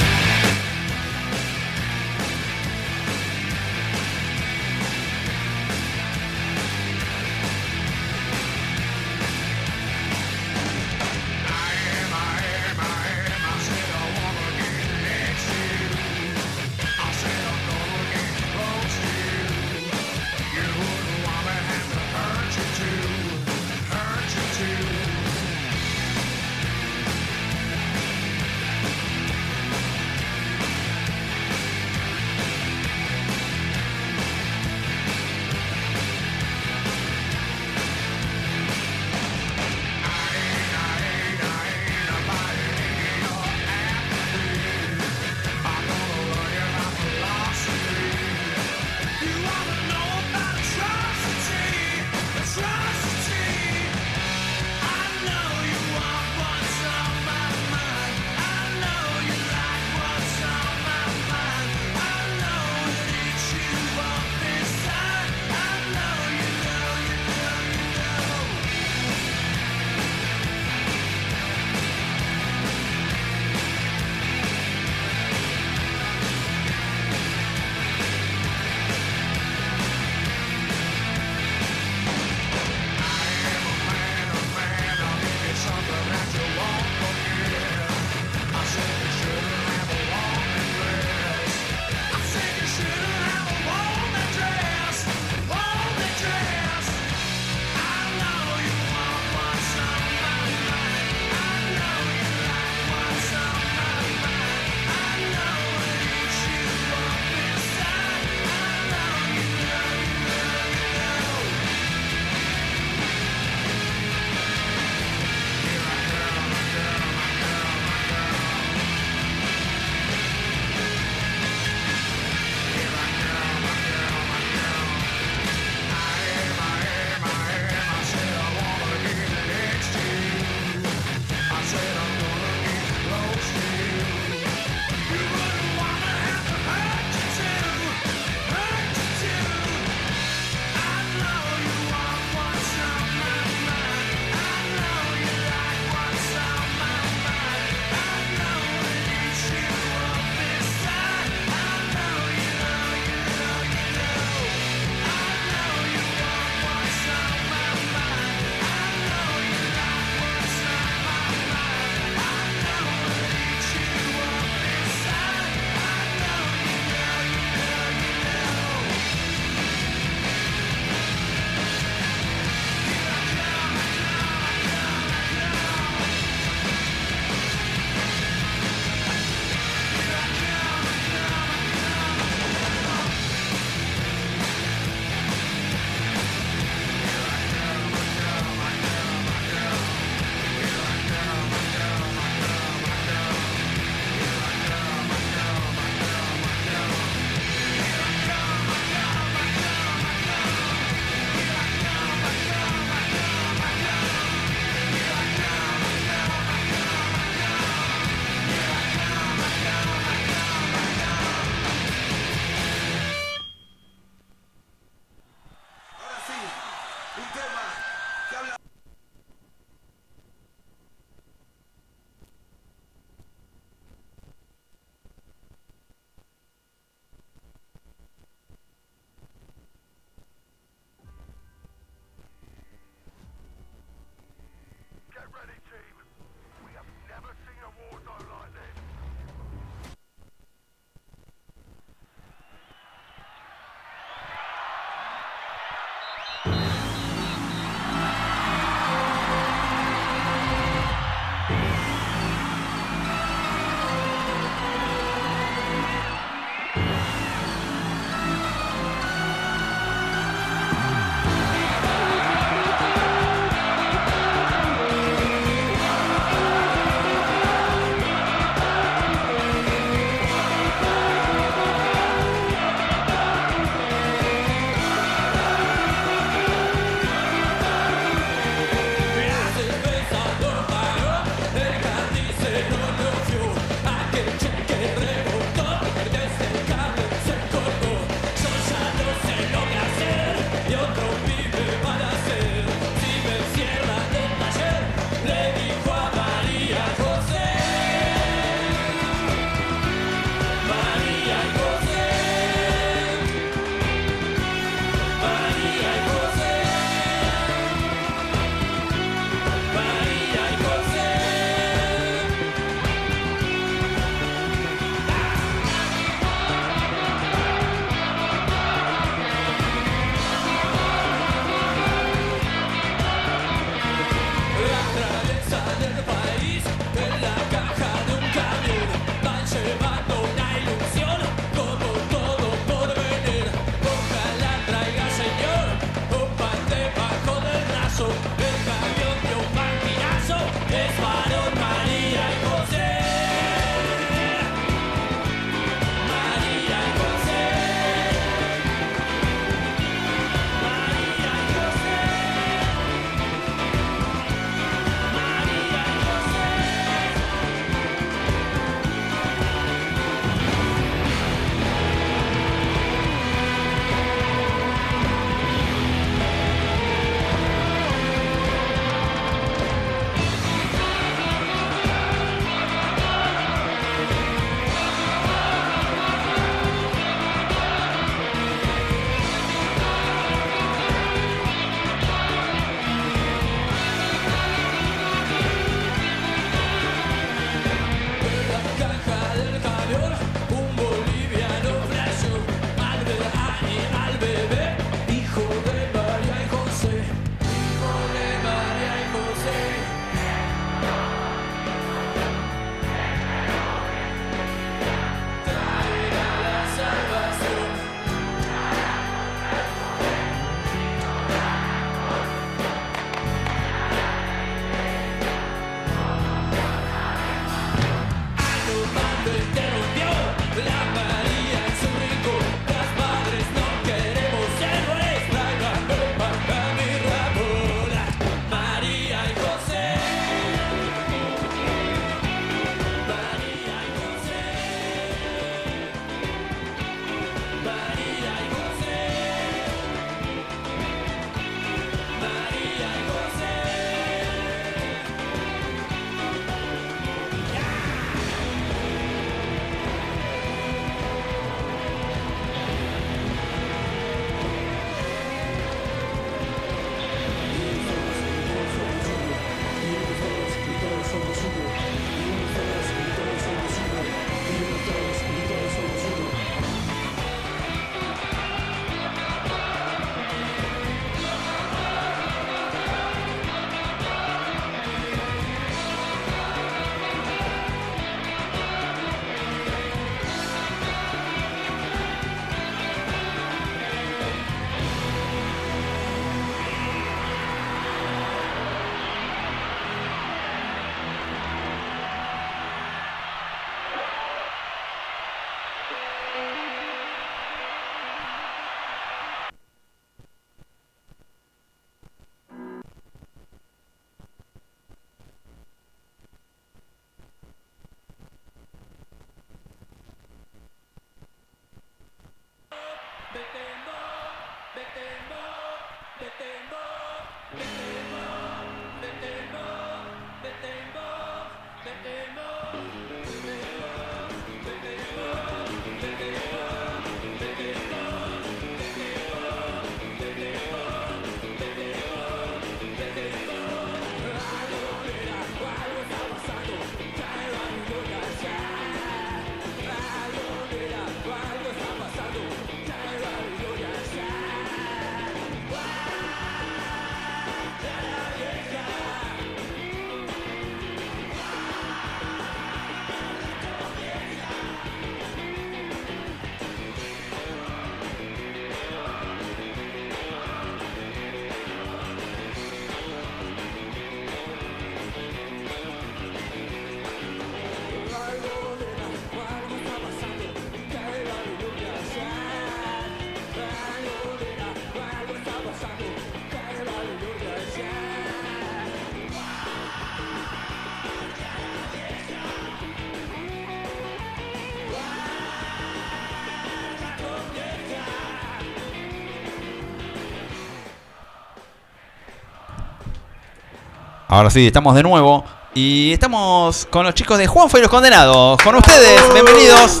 Ahora sí, estamos de nuevo. Y estamos con los chicos de Juanfa y los Condenados. Con ustedes, bienvenidos.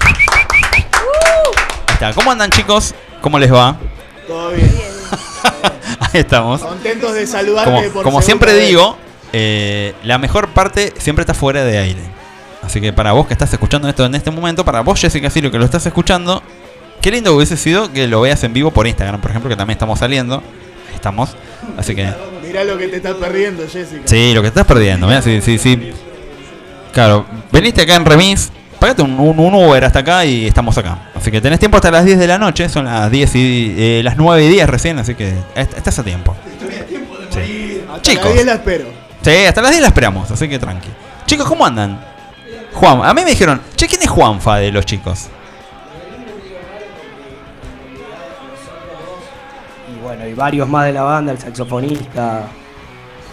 Ahí está. ¿Cómo andan, chicos? ¿Cómo les va? Todo bien. (laughs) Ahí estamos. Contentos de saludarte Como, por como siempre vez. digo, eh, la mejor parte siempre está fuera de aire. Así que para vos que estás escuchando esto en este momento, para vos, Jessica Silio, que lo estás escuchando, qué lindo hubiese sido que lo veas en vivo por Instagram, por ejemplo, que también estamos saliendo. Ahí estamos. Así que, Mirá lo que te estás perdiendo, Jessica. sí, lo que estás perdiendo, mira, sí, sí, sí. Claro, veniste acá en remis, pagate un, un- un Uber hasta acá y estamos acá. Así que tenés tiempo hasta las 10 de la noche, son las 10 y eh, las 9 y 10 recién, así que est- estás a tiempo. Sí. Hasta Chicos. las 10 la espero. Sí, hasta las 10 la esperamos, así que tranqui. Chicos, ¿cómo andan? Juan, a mí me dijeron, che, ¿quién es Juanfa de los chicos? Bueno, y varios más de la banda, el saxofonista,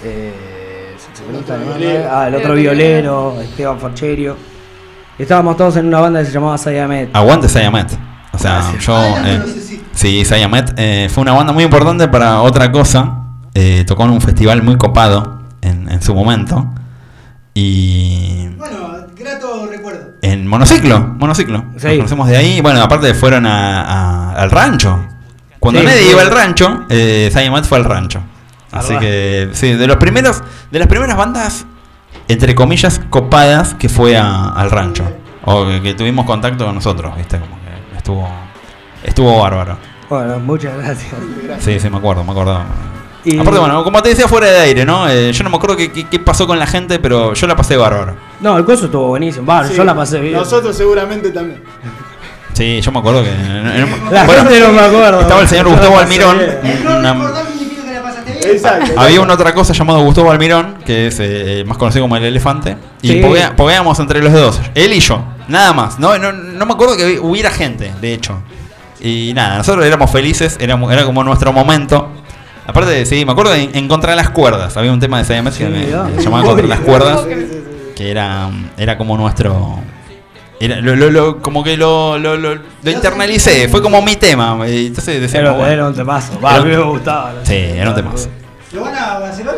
eh, el saxofonista, El otro ¿no? violero. ah, el otro violero, Esteban Forcherio. Estábamos todos en una banda que se llamaba Sayamet. Aguante Sayamet. O sea, yo. eh, sí, Sayamet eh, fue una banda muy importante para otra cosa. Eh, tocó en un festival muy copado en, en su momento. Y. Bueno, grato recuerdo. En monociclo, monociclo. Sí. Nos conocemos de ahí. Bueno, aparte fueron a- a- al rancho. Cuando Sí, nadie iba al rancho, eh, fue al rancho. Así que, sí, de los primeros, de las primeras bandas, entre comillas, copadas que fue a- al rancho. O que, que tuvimos contacto con nosotros, viste, como que estuvo, estuvo bárbaro. Bueno, muchas gracias. Sí, sí, me acuerdo, me acuerdo. Y- Aparte, bueno, como te decía fuera de aire, ¿no? Eh, yo no me acuerdo qué, qué- qué pasó con la gente, pero yo la pasé bárbaro. No, el coso estuvo buenísimo. Sí, yo la pasé bien. Nosotros seguramente también. Sí, yo me acuerdo que. (laughs) La gente no me acuerdo. Estaba el señor Gustavo Almirón. una- que. Exacto. Había una otra cosa llamado Gustavo Almirón, que es eh, más conocido como el elefante. Y Sí. poguea- entre los dos, él y yo, nada más. No, no, no me acuerdo que hubiera gente, de hecho. Y nada, nosotros éramos felices, éramos, era como nuestro momento. Aparte, sí, me acuerdo de en, en Contra de las Cuerdas. Había un tema de que Sí, me, ah, me llamaba Contra las. Cuerdas, (laughs) que era, era como nuestro. Era, lo, lo- lo- como que lo, lo, lo- lo internalicé, fue como mi tema. y Entonces decíamos, Era, bueno, era un temazo. Va, Era a mí me gustaba. no Sí, era un temazo. ¿Lo van a Barcelona?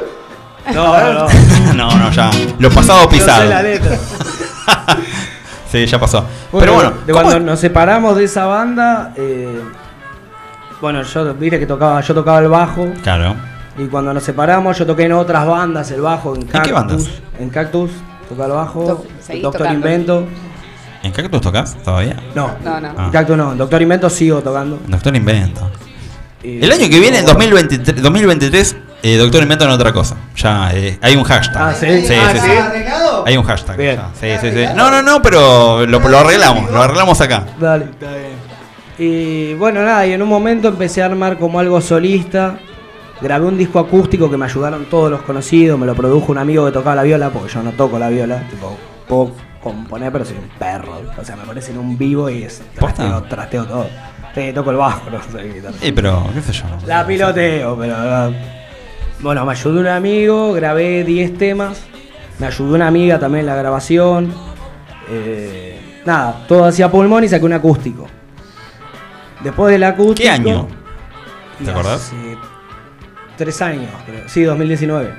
No, no, no. (laughs) no, no, ya. Lo pasado No sé pisado. la letra. (laughs) sí, ya pasó. Bueno, Pero bueno, de ¿cómo- cuando nos separamos de esa banda, eh, bueno, yo viste que tocaba, yo tocaba el bajo Claro. y cuando nos separamos yo toqué en otras bandas el bajo, en Cactus, qué bandas? en Cactus, tocaba el bajo, Doctor tocando. Invento, ¿En Cactus tocas todavía? no, No, no. Ah. en Cactus no, Doctor Invento sigo tocando. Doctor Invento. Y- El año que viene, en 2023, 2023 eh, Doctor Invento en otra cosa. Ya eh, hay un hashtag. Ah, ¿sí? Sí, Ah, sí. Hay un hashtag. Bien. Sí, sí, sí. No, no, no, pero lo, lo arreglamos. Lo arreglamos acá. Dale. Está bien. Y bueno, nada, y en un momento empecé a armar como algo solista. Grabé un disco acústico que me ayudaron todos los conocidos, me lo produjo un amigo que tocaba la viola, porque yo no toco la viola, tipo, puedo componer, pero soy un perro. O sea, me pones en un vivo y es trasteo, trasteo todo. Sí, toco el bajo, no sé guitarra. Sí, pero, qué sé yo. La piloteo, pero. Bueno, me ayudó un amigo, grabé 10 temas. Me ayudó una amiga también en la grabación. eh, nada, todo hacía pulmón y saqué un acústico. Después del acústico. ¿Qué año? y ¿Te acordás? Tres años, creo. Sí, 2019.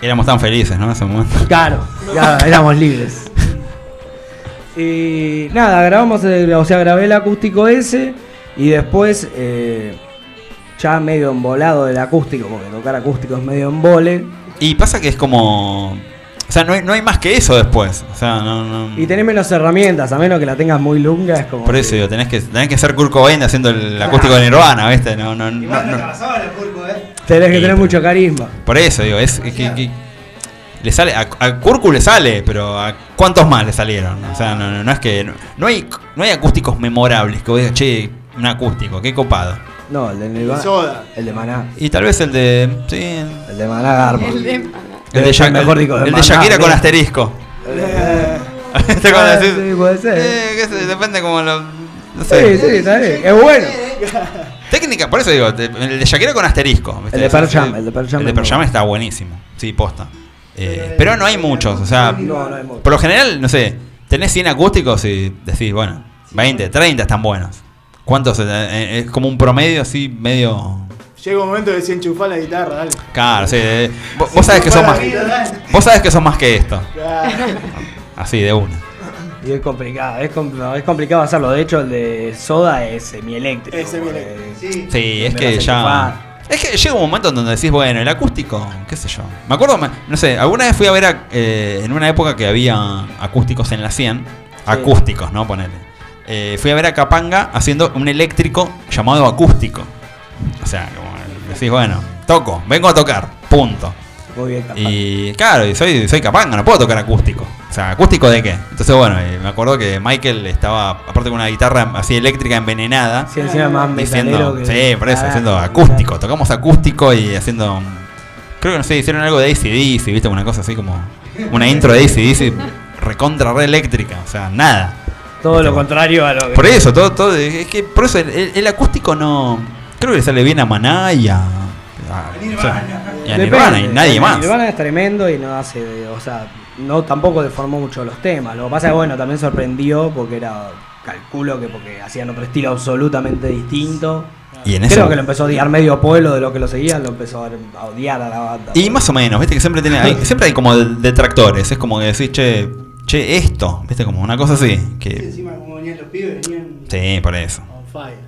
Éramos tan felices, ¿no? En ese momento. Claro, ya éramos libres. Y nada, grabamos, el- o sea, grabé el acústico ese y después eh, ya medio embolado del acústico, porque tocar acústico es medio embole. Y pasa que es como. O sea, no hay, no hay más que eso después. O sea, no. no Y tenés menos herramientas, a menos que la tengas muy lunga, es como... por eso digo, tenés que, tenés que ser Kurt Cobain haciendo el acústico de Nirvana, ¿viste? No, no, no, Igual no no. te pasaba la curva, eh. Tenés que tener mucho carisma. Por eso digo, es, es que, que- le sale a, a Kurku le sale, pero a cuántos más le salieron. O sea, no, no, no es que no, no hay no hay acústicos memorables que vos digas, che, un acústico, qué copado. No, el de Nirvana- Soda. El de Maná. Y tal vez el de sí, El de Maná Garbo. El de- el Debe de, el mejor disco de el de Maná, Shakira con mira. asterisco. Eh, (laughs) ¿Viste cuando ah, decís? sí, puede ser. Eh, qué sé, depende como lo no Sí, sé. sí, está bien. Es bueno. (laughs) Técnica, por eso digo, el de Shakira con asterisco. ¿viste? El de Pearl Jam, el de Pearl Jam el de Pearl Jam está buenísimo. Sí, posta. Eh, pero no hay muchos, o sea, No, no hay mucho. por lo general, no sé, tenés 100 acústicos y decís, bueno, 20, 30 están buenos. ¿Cuántos? eh, eh, es como un promedio así, medio... Llega un momento de desenchufar la guitarra, dale. Claro, sí. eh, vos, vos sabés que son más. Vos sabés que son más que esto. Claro. Así, de una. Y es complicado, es, com- es complicado hacerlo. De hecho, el de Soda es semieléctrico. Es semieléctrico. Sí. Sí, es que ya. enchufar. Es que llega un momento en donde decís, bueno, el acústico, qué sé yo. Me acuerdo, no sé, alguna vez fui a ver a- eh, en una época que había acústicos en la 100. Acústicos, ¿no? Ponele. Eh, fui a ver a Capanga haciendo un eléctrico llamado acústico. O sea, como decís, bueno, toco, vengo a tocar, punto. Muy bien, capaz. Y claro, y soy, soy capanga, no puedo tocar acústico. O sea, ¿acústico de qué? Entonces, bueno, y me acuerdo que Michael estaba, aparte con una guitarra así eléctrica envenenada, Sí, encima más diciendo, que- sí, por eso, haciendo acústico. Tocamos acústico y haciendo, creo que no sé, hicieron algo de ACDC, viste, una cosa así como, una intro de ACDC recontra re eléctrica, o sea, nada. Todo lo contrario a lo que. Por eso, todo, todo, es que por eso el, el- el acústico no, creo que le sale bien a Maná y a, y a. Nirvana y nadie más. Nirvana es tremendo y no hace, o sea, no tampoco deformó mucho los temas. Lo que pasa es que bueno, también sorprendió porque era, calculo que porque hacían otro estilo absolutamente distinto. Y en Creo eso- que lo empezó a odiar medio pueblo de lo que lo seguía, lo empezó a odiar a la banda. Y más o menos, viste que siempre tiene, hay, siempre hay como detractores, es como que decís, che, che, esto, viste, como una cosa así, Sí, que encima como venían los pibes, venían... sí, por eso. On fire.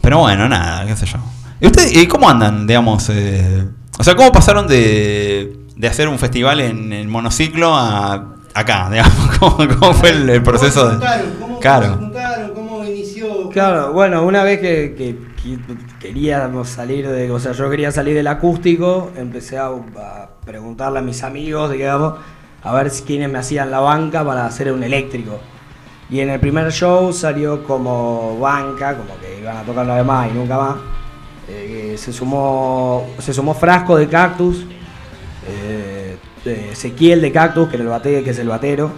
Pero bueno, nada, qué sé yo. ¿Y ustedes y cómo andan, digamos? eh, o sea, ¿cómo pasaron de, de hacer un festival en, en monociclo a acá, (laughs) digamos? ¿Cómo, cómo fue el, el proceso ¿Cómo juntaron? ¿Cómo, cómo Claro. se juntaron? ¿Cómo inició? Claro, bueno, una vez que, que- que queríamos salir de, o sea, yo quería salir del acústico, empecé a, a preguntarle a mis amigos, digamos, a ver si quiénes me hacían la banca para hacer un eléctrico. Y en el primer show salió como banca, como que iban a tocar una vez más y nunca más. Eh, se sumó se sumó Frasco de Cactus, eh, de Ezequiel de Cactus, que, el bate, que es el batero,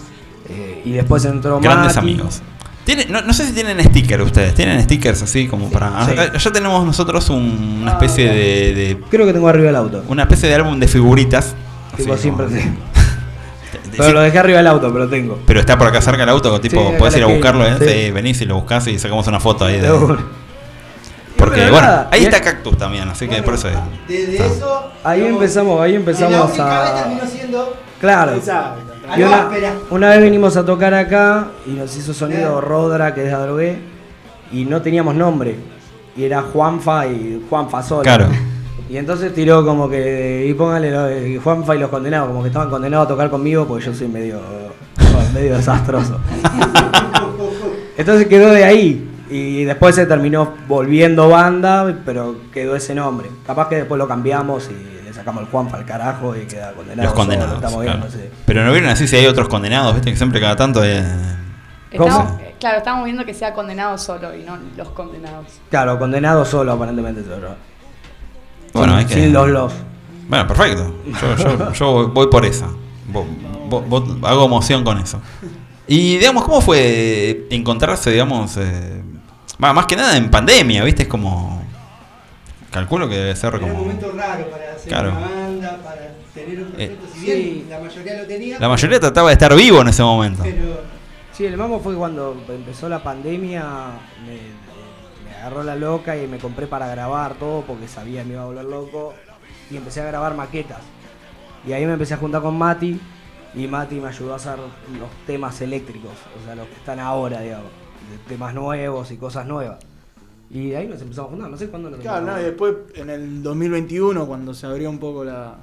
eh, y después entró Grandes Mati. amigos. No, no sé si tienen stickers ustedes, tienen stickers así como para... Sí. Ah, Ya tenemos nosotros un- una especie de, de- Creo que tengo arriba del auto. Una especie de álbum de figuritas. Tipo, así siempre como- sí. (laughs) (laughs) Pero lo dejé arriba del auto, pero tengo. Pero está por acá cerca el auto, tipo, podés ir a buscarlo, ¿eh? venís y lo buscás y sacamos una foto ahí de. Porque, bueno, ahí está Cactus también, así que por eso es. Desde eso... Ahí empezamos, ahí empezamos la única vez a. terminó siendo... Claro. Y una, vez vinimos a tocar acá y nos hizo sonido Rodra, que es Adrogué, y no teníamos nombre. Y era Juanfa y Juanfa solo. Claro. Y entonces tiró como que. Y póngale lo Juanfa y los condenados, como que estaban condenados a tocar conmigo porque yo soy medio. (laughs) medio desastroso. (laughs) Entonces quedó de ahí. Y después se terminó volviendo banda, pero quedó ese nombre. Capaz que después lo cambiamos y le sacamos el Juanfa al carajo y queda condenado. Los solo, condenados. estamos claro. viendo, sí. Pero no vieron así si hay otros condenados, viste que siempre cada tanto eh, Estamos- eh, claro, estamos viendo que sea condenado solo y no los condenados. Claro, condenado solo aparentemente. Solo. Bueno, sin, hay que. sin los los. Bueno, perfecto. Yo, yo- (laughs) yo voy por esa. Hago emoción con eso. Y digamos, ¿cómo fue encontrarse, digamos, eh, va, más que nada en pandemia, viste? Es como. Calculo que debe ser Era un como. momento raro para hacer Claro. una banda, para tener un proyecto. si sí. bien la mayoría lo tenía, La mayoría trataba de estar vivo en ese momento. pero Sí, el mambo fue cuando empezó la pandemia, me, me agarró la loca y me compré para grabar todo porque sabía que me iba a volver loco y empecé a grabar maquetas. Y ahí me empecé a juntar con Mati y Mati me ayudó a hacer los temas eléctricos, o sea, los que están ahora, digamos, temas nuevos y cosas nuevas. Y ahí nos empezamos a juntar, no sé cuándo nos Claro, no, y después en el 2021, cuando se abrió un poco la,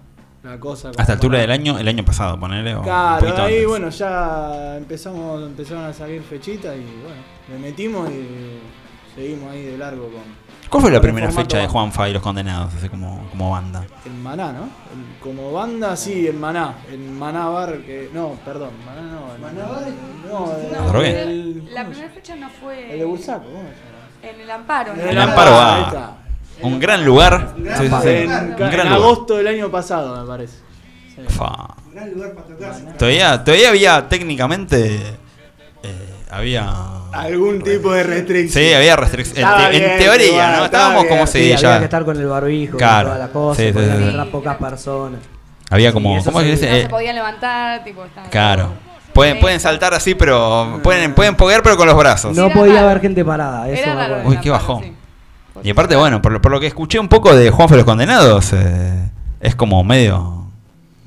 la cosa. Hasta altura para- del año, el año pasado, ponele. O Claro, ahí antes. bueno, ya empezamos, empezaron a salir fechitas y bueno, le metimos y seguimos ahí de largo con. ¿Cuál fue la el primera fecha de. Juanfa y los condenados, así como, como banda? En Maná, ¿no? En- como banda, sí, en Maná. En Maná Bar, que. No, perdón, Maná no. en- Maná Bar, No, el- No, Drogué. el- la primera fecha no fue El de Bursaco, ¿cómo se llama? en el Amparo. En. El Amparo ahí está. Un gran lugar. Un gran Sí, sí, lugar. sí. En, Un en gran lugar. agosto del año pasado, me parece. Sí. Fa. un gran lugar para tocarse. Todavía, todavía había técnicamente. eh, había. Algún tipo de restricción. Sí, había restricciones. En, te- teoría, igual, ¿no? Estábamos bien. como Sí, si había que estar con el barbijo Claro. y toda la cosa, Sí, sí, sí. entrar pocas personas. Había Sí, como. ¿Cómo sí. se No se Eh, podían levantar, tipo, estaba claro. Pueden, Sí. pueden saltar así, pero. Pueden, pueden poguear, pero con los brazos. No podía haber gente parada, eso Era. Uy, qué bajón. sí. Y aparte, bueno, por, lo- por lo que escuché un poco de Juan los Condenados, eh, es como medio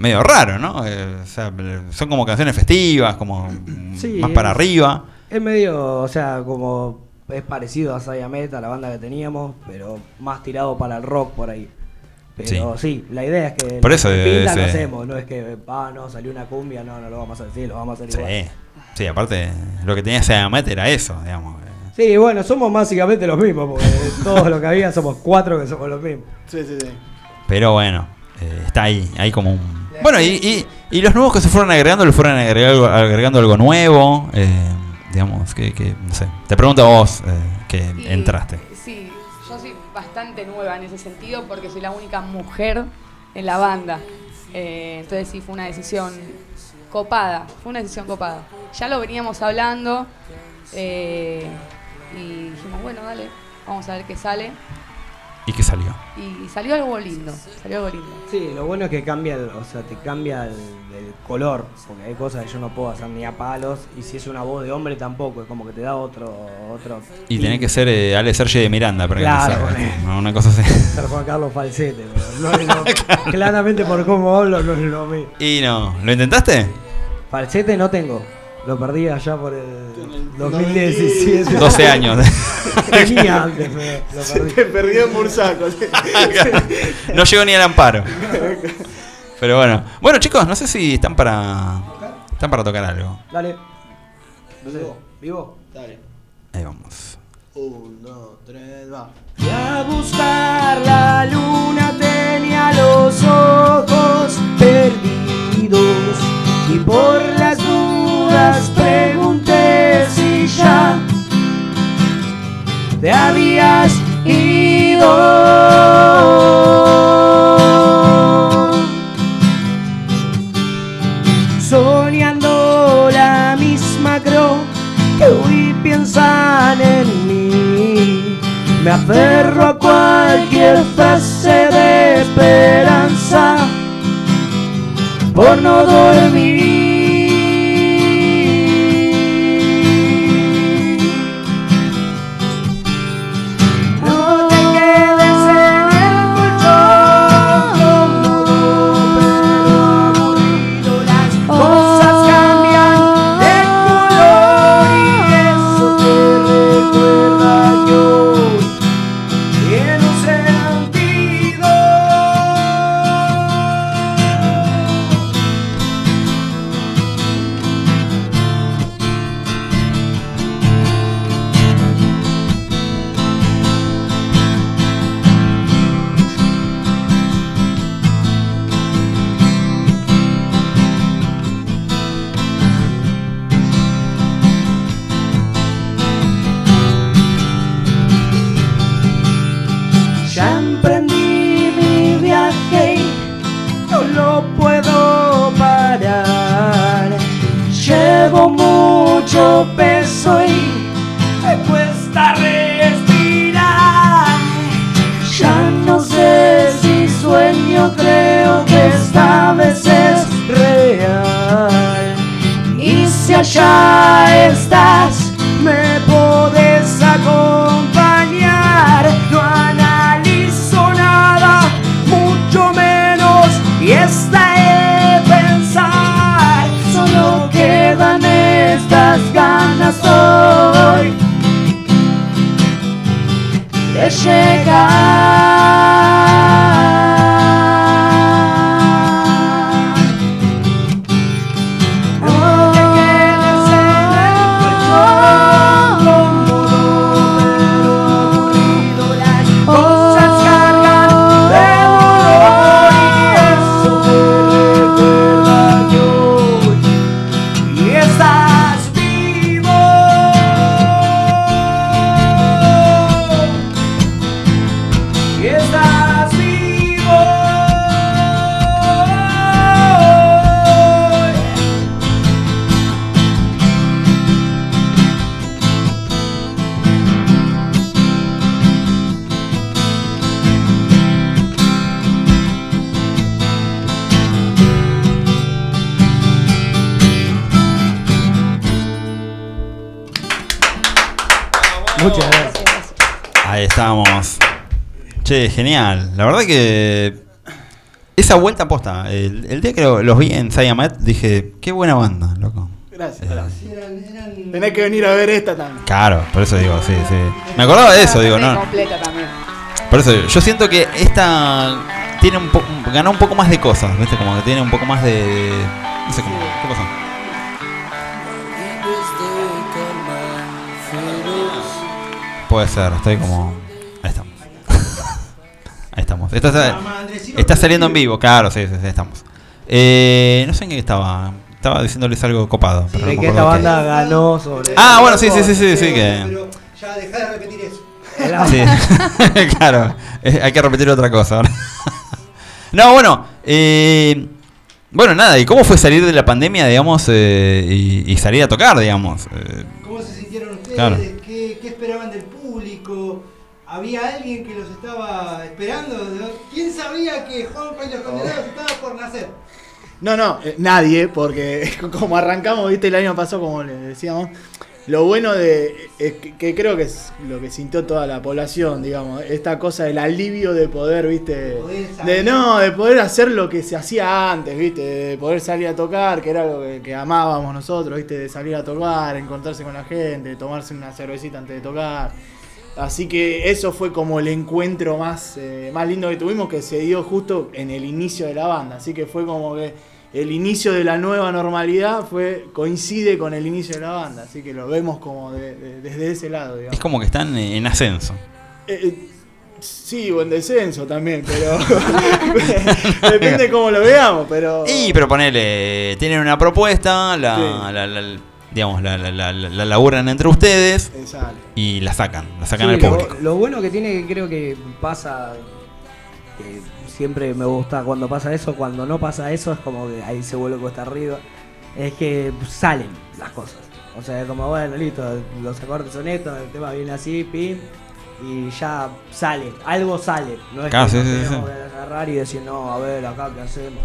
medio raro, ¿no? Eh, o sea, son como canciones festivas, como Sí, más para es- arriba. Es medio, o sea, como es parecido a Saya Meta, la banda que teníamos, pero más tirado para el rock por ahí. Pero sí, la idea es que Por lo eso, pinta lo hacemos, no es que, ah, no, salió una cumbia, no, no lo vamos a decir, lo vamos a hacer igual. Sí, sí, aparte, lo que tenía Seamet era eso, digamos. Sí, bueno, somos básicamente los mismos, porque (laughs) todos lo que había somos cuatro que somos los mismos. Sí, sí, sí. Pero bueno, eh, está ahí, hay como un... Bueno, y, y- y los nuevos que se fueron agregando, le fueron agregando, agregando algo nuevo, eh, digamos, que, que, no sé. Te pregunto a vos, eh, que entraste. Sí, yo soy bastante nueva en ese sentido porque soy la única mujer en la banda. Eh, entonces sí, fue una decisión copada, fue una decisión copada. Ya lo veníamos hablando eh, y dijimos, bueno, dale, vamos a ver qué sale. ¿Y qué salió? Y salió algo lindo, salió algo lindo. Sí, lo bueno es que cambia, el- o sea, te cambia el, el color, porque hay cosas que yo no puedo hacer ni a palos, y si es una voz de hombre tampoco, es como que te da otro... otro Y tenés que ser eh, Ale Sergi de Miranda para que te Claro, bueno. ¿no? Una cosa así. (laughs) Ser Juan Carlos Falsete, pero no lo- (laughs) claramente por cómo hablo no es lo mío. Y no, ¿lo intentaste? Falsete no tengo, lo perdí allá por el 2017. 12 años. (laughs) Tenía antes, pero lo perdí. Se perdió en Bursaco. (laughs) No llegó ni al amparo. (laughs) Pero bueno. Bueno, chicos, no sé si están para. Están para tocar algo. Dale. ¿Vivo? ¿Vivo? Dale. Ahí vamos. Uno, dos, tres, va. Y a buscar la luna tenía los ojos perdidos y por las pregunté si ya te habías ido. Soñando la misma creo que hoy piensan en mí. Me aferro a cualquier frase de esperanza por no dormir. Esa vuelta posta. El, el día que lo- los vi en Siamet dije, qué buena banda, loco. Gracias, Eh, gracias. Tenés que venir a ver esta también. Claro, por eso digo, sí, sí. Me acordaba de eso, digo, no. completa también. Por eso yo siento que esta tiene un po- ganó un poco más de cosas, ¿viste? Como que tiene un poco más de. No sé cómo. ¿Qué pasó? Puede ser, estoy como. Ahí estamos. (laughs) Ahí estamos. Está- está saliendo en vivo, claro, sí, sí, sí, estamos. Eh, no sé en qué estaba. Estaba diciéndoles algo copado. pero no De que acuerdo esta qué. banda ganó sobre. Ah, bueno, sí, sí, sí, sí, sí, que. Pero ya dejá de repetir eso. Sí, (laughs) claro, eh, hay que repetir otra cosa. (laughs) no, bueno, eh, bueno, nada, ¿y cómo fue salir de la pandemia, digamos, eh, y, y salir a tocar, digamos? Eh, ¿Cómo se sintieron ustedes? Claro. No, no, eh, nadie, porque (laughs) como arrancamos, viste, el año pasado, como les decíamos, lo bueno de, es que, que creo que es lo que sintió toda la población, digamos, esta cosa del alivio de poder, viste, de no, de poder hacer lo que se hacía antes, viste, de poder salir a tocar, que era lo que, que amábamos nosotros, viste, de salir a tocar, encontrarse con la gente, tomarse una cervecita antes de tocar. Así que eso fue como el encuentro más, eh, más lindo que tuvimos, que se dio justo en el inicio de la banda. Así que fue como que el inicio de la nueva normalidad fue coincide con el inicio de la banda. Así que lo vemos como de- de- desde ese lado, digamos. es como que están en ascenso. Eh, eh, sí, o en descenso también, pero (laughs) depende cómo lo veamos, pero... Y, pero ponele, tienen una propuesta, la, Sí. la- la- digamos, la, la, la- la laburan entre ustedes Exacto. y la sacan, la sacan Sí, al lo, público. lo bueno que tiene, que creo que pasa, que siempre me gusta cuando pasa eso, cuando no pasa eso es como que ahí se vuelve cuesta arriba, es que salen las cosas. O sea, como, bueno, listo, los acordes son estos, el tema viene así, pim, y ya sale, algo sale. No es Claro, que sí, tenemos sí. que agarrar y decir, no, a ver, acá, ¿qué hacemos?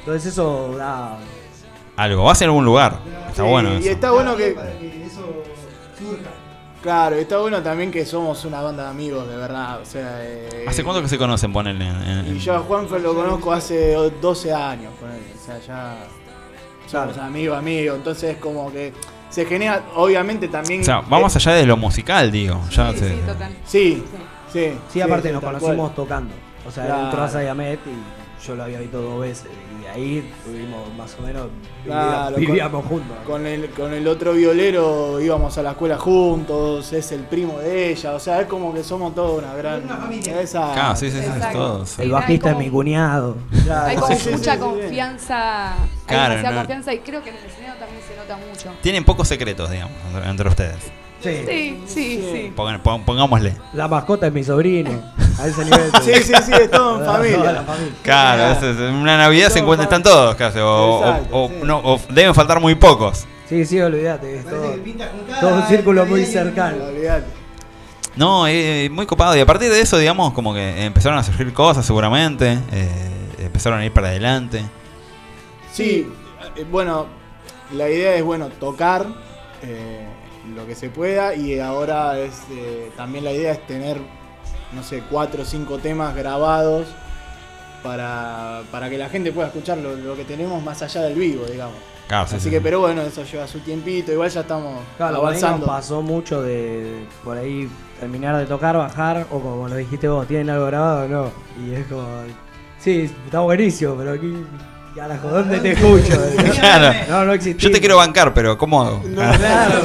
Entonces eso da... Algo, vas a algún lugar. Está Sí, bueno y eso. está bueno que... Para que eso surja. Claro, está bueno también que somos una banda de amigos, de verdad. O sea, eh, ¿Hace cuánto que se conocen, ponele? en- en- Y yo a Juanfer lo conozco hace 12 años, ponele, o sea, ya somos amigos, amigos, entonces es como que se genera, obviamente también... O sea, vamos allá de lo musical, digo. Ya Sí, se- sí, total. Sí, sí. Sí, aparte sí, nos conocimos cual. tocando. O sea, Claro. él entró a Sayamet y yo lo había visto dos veces. Y ahí tuvimos más o menos. Claro, vivíamos, con- juntos. Con el, con el otro violero íbamos a la escuela juntos, es el primo de ella, o sea, es como que somos toda una gran... Una familia. Esa, Claro, sí, sí, sí, Exacto. todos. El bajista hay es como- mi cuñado. Claro, Hay como sí, mucha sí, sí. confianza, hay Claro, demasiada no. confianza y creo que en el escenario también se nota mucho. Tienen pocos secretos, digamos, entre- entre ustedes. Sí. Sí, sí, sí. Pongan- pon- pongámosle. La mascota es mi sobrino. A ese nivel. (laughs) Sí, sí, sí, es todo en (laughs) Toda familia. la familia. Claro, es- es- en una Navidad se encuentran, están todos casi. O, o- Exacto, o- sí. no, o deben faltar muy pocos. Sí, sí, olvídate. Es todo, un círculo muy cercano. Olvídate. No, eh, muy copado. Y a partir de eso, digamos, como que empezaron a surgir cosas seguramente. eh, empezaron a ir para adelante. Sí, eh, bueno, la idea es, bueno, tocar eh, lo que se pueda y ahora es, eh, también la idea es tener, no sé, cuatro o cinco temas grabados para, para que la gente pueda escuchar lo, lo que tenemos más allá del vivo, digamos. Claro, Así sí, que, sí. pero bueno, eso lleva su tiempito, igual ya estamos Claro, nos avanzando. pasó mucho de por ahí terminar de tocar, bajar, o como lo dijiste vos, ¿tienen algo grabado o no? Y es como, sí, está buenísimo, pero aquí, carajo, ¿dónde te escucho? (laughs) Claro. No, no existía. Yo te quiero bancar, pero ¿cómo hago? Claro.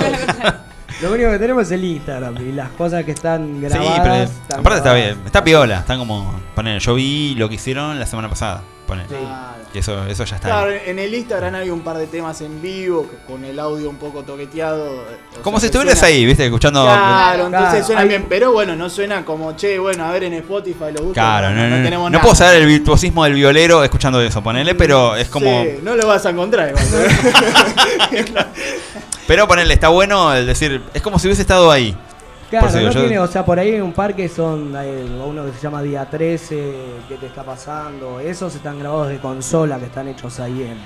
(laughs) Lo único que tenemos es el Instagram y las cosas que están Sí, grabadas. pero están aparte está grabadas. bien, está piola, están como, poner, yo vi lo que hicieron la semana pasada, poner. Claro. Y eso, eso ya está. Claro, en el Instagram hay un par de temas en vivo que con el audio un poco toqueteado. eh, o Como si que estuvieras suena- ahí, viste, escuchando. Claro, entonces Claro, suena hay- bien, pero bueno, no suena como, che, bueno, a ver en Spotify lo busco. Claro, no, no, no, tenemos no nada. puedo saber el virtuosismo del violero escuchando eso, ponele, pero es como. Sí, no lo vas a encontrar igual. (laughs) Pero ponele, está bueno el decir, es como si hubiese estado ahí. Claro, no yo- tiene, o sea, por ahí hay un par que son, hay uno que se llama Día 13, ¿qué te está pasando? Esos están grabados de consola, que están hechos ahí en,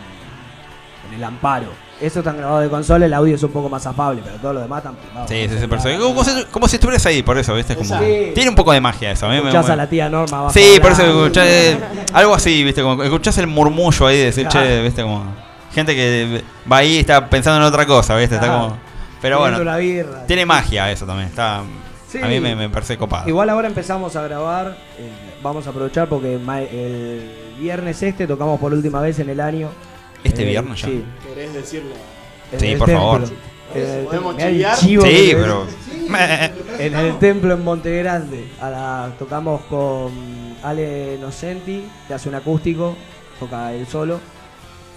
en el amparo. Eso están grabados de consola, el audio es un poco más afable, pero todo lo demás están primados. Sí, sí, sí, pero como, si, como si estuvieras ahí, por eso, ¿viste? Como, Sí. Tiene un poco de magia eso. A mí me- Escuchás me- a la tía Norma Sí, por eso escuchás, eh, algo así, ¿viste? Como escuchás el murmullo ahí de decir, Claro. che, ¿viste? Como gente que va ahí y está pensando en otra cosa, ¿viste? Está como... Pero bueno, birra. tiene magia eso también. Está, Sí. A mí me, me parece copado. Igual ahora empezamos a grabar, eh, vamos a aprovechar porque el viernes este tocamos por última vez en el año. ¿Este Eh, viernes ya? Sí. ¿Querés decirlo? Sí, el por templo. favor. En el ¿Podemos chillar? chivo Sí, que- pero... (laughs) En el templo en Monte Grande. A la- tocamos con Ale Nocenti, que hace un acústico, toca él solo.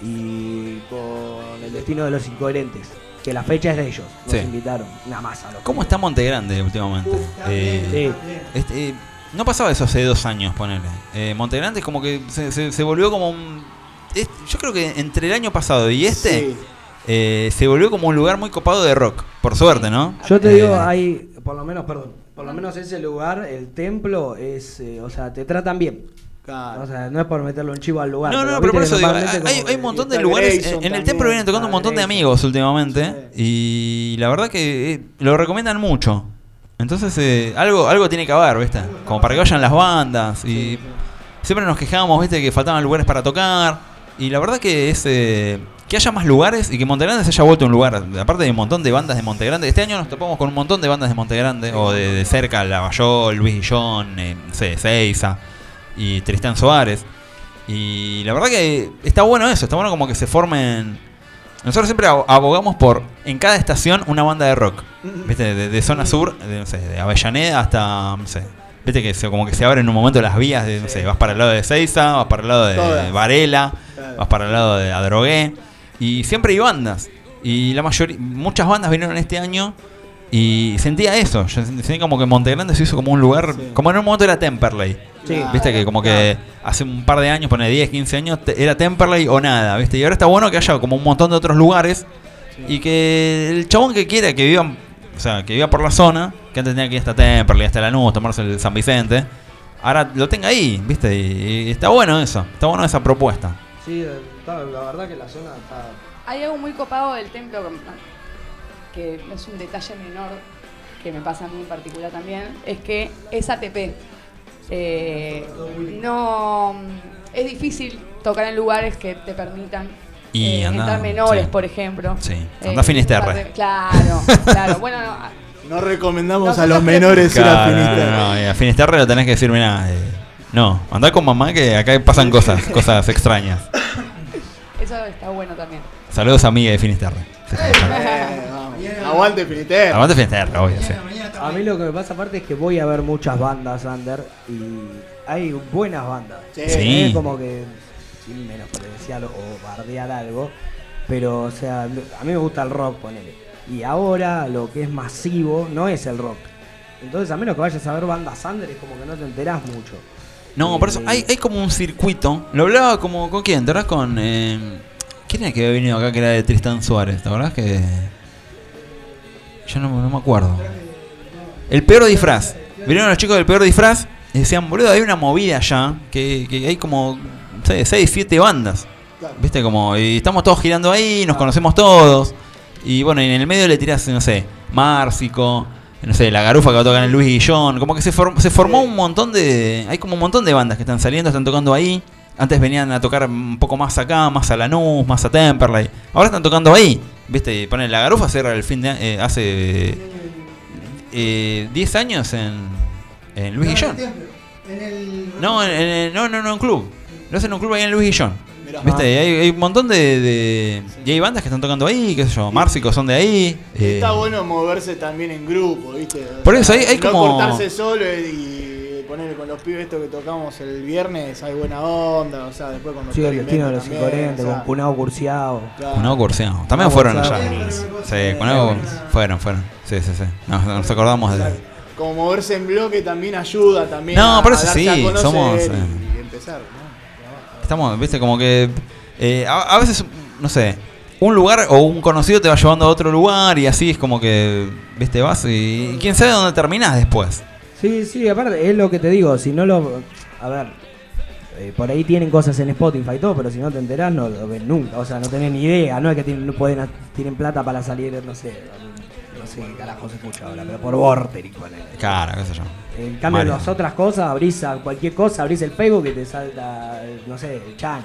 Y con El Destino de los Incoherentes, que la fecha es de ellos. Nos Sí. invitaron. Una masa. ¿Cómo está Monte Grande últimamente? Eh, este, eh, no pasaba eso hace dos años, ponele. Eh, Monte Grande es como que se, se- se volvió como un... es- yo creo que entre el año pasado y este... Sí. eh, se volvió como un lugar muy copado de rock, por suerte, ¿no? Yo te Eh, digo, hay, por lo menos, perdón, por lo menos ese lugar, el templo, es, eh, o sea, te tratan bien. Claro. O sea, no es por meterle un chivo al lugar. No, no, pero por eso digo, hay, un montón de lugares. Grayson En el también, templo vienen tocando un montón de amigos últimamente. Y la verdad que eh, lo recomiendan mucho. Entonces, eh, algo, algo tiene que haber, ¿viste? Como para que vayan las bandas. Y siempre nos quejábamos, ¿viste? Que faltaban lugares para tocar. Y la verdad que es. eh, que haya más lugares y que Montegrande se haya vuelto un lugar. Aparte de un montón de bandas de Montegrande. Este año nos topamos con un montón de bandas de Montegrande. O de, de cerca, Lavallol, Luis Guillón, eh, no sé, Seiza y Tristán Suárez. Y la verdad que está bueno eso, está bueno como que se formen. Nosotros siempre abo- abogamos por en cada estación una banda de rock. ¿Viste? De, de zona sur, de, no sé, de Avellaneda hasta. No sé. Viste que se, como que se abren en un momento las vías de, no sé, vas para el lado de Seiza, vas para el lado de Todas. Varela, Claro. vas para el lado de Adrogué. Y siempre hay bandas. Y la mayoría, muchas bandas vinieron este año y sentía eso. Yo sentía como que Montegrande se hizo como un lugar, Sí. como en un momento era Temperley. Sí. Viste que como que hace un par de años, pone 10, 15 años, te- era Temperley o nada, ¿viste? Y ahora está bueno que haya como un montón de otros lugares y que el chabón que quiera que viva, o sea, que viva por la zona, que antes tenía que ir hasta Temperley, hasta Lanús, tomarse el San Vicente, ahora lo tenga ahí, ¿viste? Y, y está bueno eso, está bueno esa propuesta. Sí, está- la verdad que la zona está. Hay algo muy copado del templo que que es un detalle menor que me pasa a mí en particular también, es que es ATP. Eh, no es difícil tocar en lugares que te permitan Y eh, anda, entrar menores, sí. por ejemplo. Sí, Eh, anda a Finisterre. Claro, claro. (laughs) Bueno, no, No recomendamos a Nosotros los menores ir a Finisterre. no, no, y a Finisterre lo tenés que decir, mira, no, andá con mamá que acá pasan cosas, (laughs) cosas extrañas. eso está bueno también. Saludos a Miguel de Finisterre. (laughs) Eh, vamos. Aguante Finisterre. Aguante Finisterre, obvio, sí. A mí lo que me pasa aparte es que voy a ver muchas bandas under y hay buenas bandas. Sí. Sí. Es como que, sin menospreciar o bardear algo, pero o sea, a mí me gusta el rock, ponele. Y ahora lo que es masivo no es el rock. Entonces, a menos que vayas a ver bandas under, es como que no te enterás mucho. No, por eso hay, hay como un circuito. Lo hablaba como con quién, ¿te acordás con. eh, ¿Quién era que había venido acá que era de Tristan Suárez? ¿Te acordás que.? Yo no, no me acuerdo. El peor disfraz. Vinieron los chicos del peor disfraz y decían, boludo, hay una movida allá que, que hay como. No sé, 6, 7 bandas. ¿Viste? Como. Y estamos todos girando ahí, nos conocemos todos. Y bueno, y en el medio le tirás, no sé, Márcico, no sé, la garufa que va a tocar en Luis Guillón. Como que se, form- se formó un montón de. Hay como un montón de bandas que están saliendo, están tocando ahí. Antes venían a tocar un poco más acá, más a Lanús, más a Temperley. Ahora están tocando ahí. ¿Viste? Y ponen la garufa cierra el fin de eh, hace eh, 10 años en, en Luis Guillón. En el. No, en, en- no, no, no, en club. Lo hacen en un club ahí en Luis Guillón. Mirá. ¿Viste? Hay, hay un montón de, de- Y hay bandas que están tocando ahí, qué sé yo. Márcico son de ahí. eh, Está bueno moverse también en grupo, ¿viste? O Por eso hay- hay no como- cortarse solo y poner con los pibes esto que tocamos el viernes, hay buena onda, o sea, después cuando Sí, el destino de los también, incoherentes, o sea, con Punado Curciado. claro. Cunao Curciao. También fueron allá. Sí, Cunao fueron, fueron. Sí, sí, sí. Nos, nos acordamos de. Como moverse en bloque también ayuda también No, a, por eso sí, a somos, y, eh, y empezar, ¿no? Estamos, viste, como que. eh, a, a veces, no sé. Un lugar o un conocido te va llevando a otro lugar y así es como que, viste, vas y, y quién sabe dónde terminás después. Sí, sí, aparte, es lo que te digo, si no lo... A ver, Eh, por ahí tienen cosas en Spotify y todo, pero si no te enterás no lo ves nunca. O sea, no tenés ni idea. No es que tienen, no pueden, tienen plata para salir, no sé, no sé qué carajo se escucha ahora, pero por Vorterix, ponele. Claro, qué sé yo. En cambio, Mario. las otras cosas, abrís a cualquier cosa, abrís el Facebook y te salta, no sé, el chano,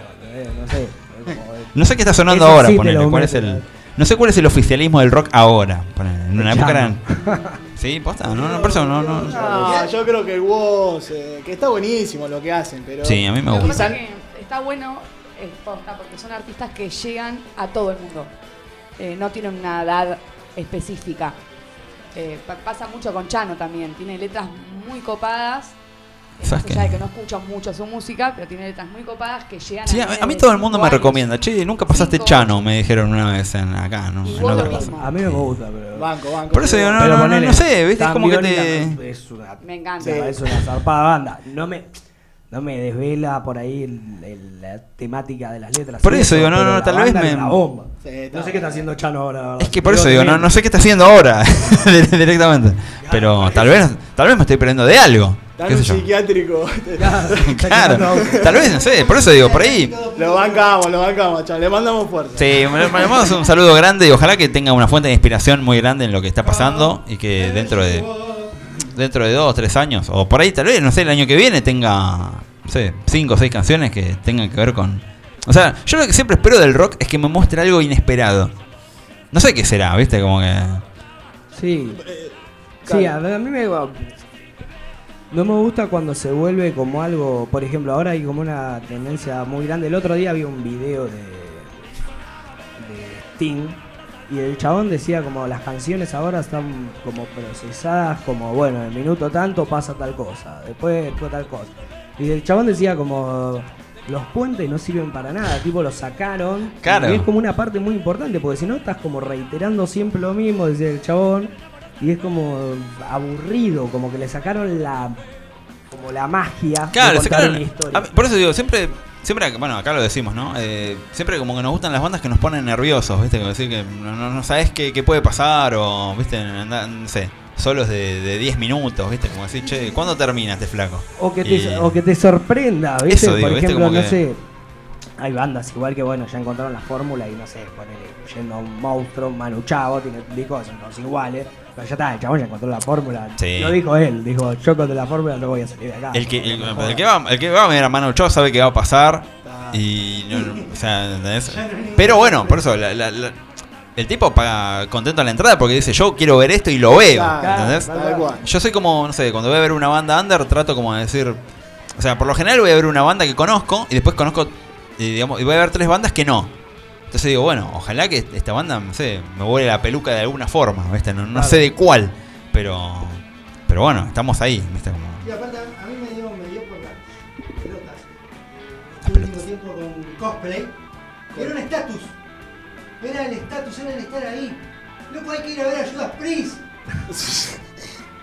no sé. como- No sé qué está sonando ahora, sí ponele. ¿Cuál es el, no sé cuál es el oficialismo del rock ahora. En una época eran. (laughs) Sí, posta, no, no, por eso no, no. No, yo creo que el Woz, eh, que está buenísimo lo que hacen, pero. Sí, a mí me Lo que gusta. pasa es que está bueno, es posta, porque son artistas que llegan a todo el mundo. Eh, no tienen una edad específica. Eh, pa- pasa mucho con Chano también. Tiene letras muy copadas. ¿Sabes qué? de que no escucho mucho su música, pero tiene letras muy copadas que llegan Sí, a, a mí todo el mundo me años. recomienda. Che, nunca pasaste Cinco, Chano, me dijeron una vez en, acá, ¿no? En otra mismo. A mí me gusta, pero. Banco, banco. Por eso digo, no, no, no, no sé, ¿viste? Es como que te. Es una, Me encanta. Sí. es una zarpada banda. No me, no me desvela por ahí el- el- la temática de las letras. Por eso digo, no, no, tal vez me- bomba. Sí, No sé qué está haciendo Chano ahora. Es que por eso digo, no, no sé qué está haciendo ahora (laughs) directamente. Pero tal vez, tal vez me estoy perdiendo de algo. Está ¿Qué en un sé yo? psiquiátrico. (laughs) Claro, tal vez, no sé, por eso digo, por ahí. lo bancamos, lo bancamos, chaval. Le mandamos fuerza. Sí, le le mandamos un saludo grande y ojalá que tenga una fuente de inspiración muy grande en lo que está pasando y que dentro de dentro de dos, tres años, o por ahí tal vez, no sé, el año que viene tenga, no sé, cinco o seis canciones que tengan que ver con... O sea, yo lo que siempre espero del rock es que me muestre algo inesperado. No sé qué será, ¿viste? Como que... Sí. Sí, a, ver, a mí me. No me gusta cuando se vuelve como algo. Por ejemplo, ahora hay como una tendencia muy grande. El otro día había un video de. de Sting. Y el chabón decía como las canciones ahora están como procesadas, como bueno, en el minuto tanto pasa tal cosa, después, después tal cosa. Y el chabón decía como los puentes no sirven para nada, tipo los sacaron. Claro. Y es como una parte muy importante, porque si no estás como reiterando siempre lo mismo, decía el chabón. Y es como aburrido, como que le sacaron la como la magia Claro, de una historia. mí- por eso digo, siempre, siempre, bueno, acá lo decimos, ¿no? Eh, siempre como que nos gustan las bandas que nos ponen nerviosos, ¿viste? Como decir que no, no, no sabes qué, qué puede pasar o, ¿viste? Anda- no sé, solos de, de 10 minutos, ¿viste? Como decir, che, ¿cuándo termina este flaco? O que te, Y- o que te sorprenda, ¿viste? Eso digo, Por ¿viste? ejemplo, Como no que- sé. Hay bandas igual que, bueno, ya encontraron la fórmula y no sé, ponele, yendo a un monstruo, Manu Chavo, tiene discos son todos iguales. Pero ya está, el chabón ya encontró la fórmula. Sí. Lo dijo él, dijo, yo con la fórmula no voy a salir de acá. El que, el, que va, el que va a ver a Manu Chao sabe que va a pasar. Y no, no, o sea, ¿entendés? (laughs) Pero bueno, por eso la- la- la- el tipo paga contento la entrada porque dice yo quiero ver esto y lo veo. Claro, ¿Entendés? Yo soy como, no sé, cuando voy a ver una banda under trato como de decir, o sea, por lo general voy a ver una banda que conozco y después conozco, y, digamos, y voy a ver tres bandas que no. Entonces digo, bueno, ojalá que esta banda, no sé, me vuele la peluca de alguna forma, ¿viste? No, no Claro. sé de cuál, pero pero bueno, estamos ahí, ¿viste? Como, Y aparte, a mí me dio, me dio por las pelotas. Las Estuve pelotas. tiempo con cosplay. Era un estatus. Era el estatus, era el estar ahí. Loco, hay que ir a ver a Judas Priest. (laughs)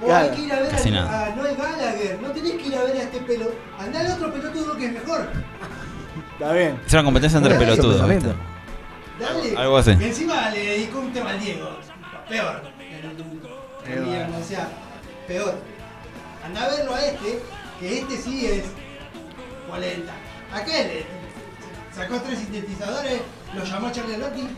O Claro. hay que ir a ver Casi a, a Noel Gallagher. No tenés que ir a ver a este pelo. Andá al otro pelotudo que es mejor. Está bien. es una competencia entre Bueno, pelotudos. Dale. Algo así. Y encima le dedicó un tema al Diego. Peor. El Diego, o sea, peor. Anda a verlo a este, que este sí es 40. Aquel sacó tres sintetizadores, lo llamó Charlie Lotti.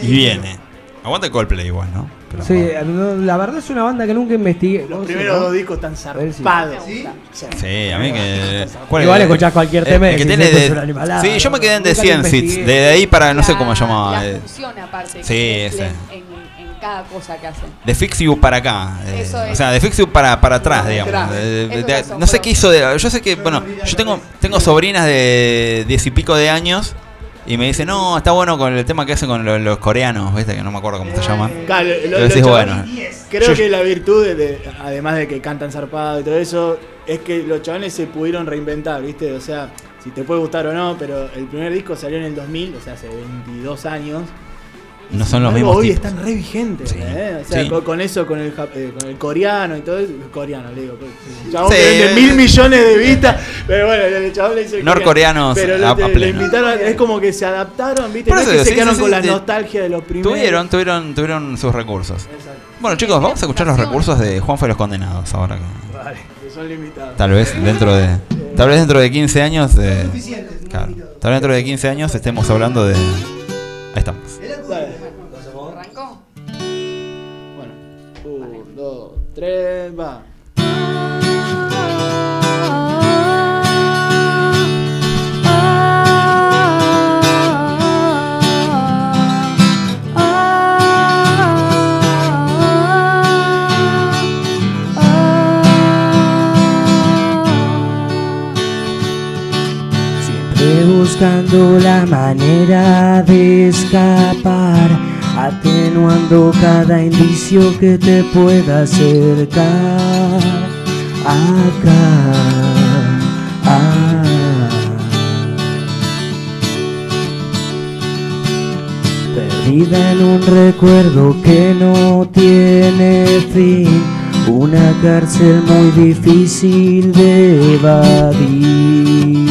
Y viene. Aguanta Coldplay igual, ¿no? Sí, no, la verdad es una banda que nunca investigué. Los ¿Vos sí, primeros no? dos discos están zarpados. ¿Sí? Sí, a mí que. ¿cuál Igual es? escuchás cualquier Eh, tema el que tiene de- animalada, Sí, yo me quedé en The lo 100 Seats. investigué. De ahí para, no sé cómo se llamaba. La eh, función aparte. sí, ese. En, en cada cosa que hacen. De Fix You para acá. eh, Eso es. O sea, de Fix You para, para atrás, Para digamos. atrás. De- de- Eso de- es no sé qué hizo de. Yo sé que, bueno, yo tengo, tengo sobrinas de diez y pico de años. Y me dicen, no, está bueno con el tema que hacen con lo- los, coreanos, ¿viste? Que no me acuerdo cómo se llama. Claro, lo- lo- decís, bueno. Creo Yo- que la virtud, de, de- además de que cantan zarpado y todo eso, es que los chavales se pudieron reinventar, ¿viste? O sea, si te puede gustar o no, pero el primer disco salió en el 2000, o sea, hace 22 años. No son los mismos hoy tipos. están re vigentes, Sí. ¿eh? O sea, Sí. con, con eso, con el, eh, con el coreano y todo eso. Coreano, le digo. Chabón Sí, que vende eh. mil millones de vistas. Pero bueno, el chabón le dice. Norcoreanos Pero a- le, invitaron, es como que se adaptaron, ¿viste? Por No es eso que digo, se quedaron sí, con sí, la de- nostalgia de los primeros. Tuvieron, tuvieron, tuvieron sus recursos. Exacto. Bueno, chicos, vamos a escuchar los recursos de Juan fue los condenados ahora que. Vale, que son limitados. Tal vez dentro de. Tal vez dentro de 15 años. eh, claro, tal vez dentro de 15 años estemos hablando de. Ahí estamos. Dale. Siempre buscando la manera de escapar, atenuando cada indicio que te pueda acercar acá. Perdida en un recuerdo que no tiene fin, una cárcel muy difícil de evadir.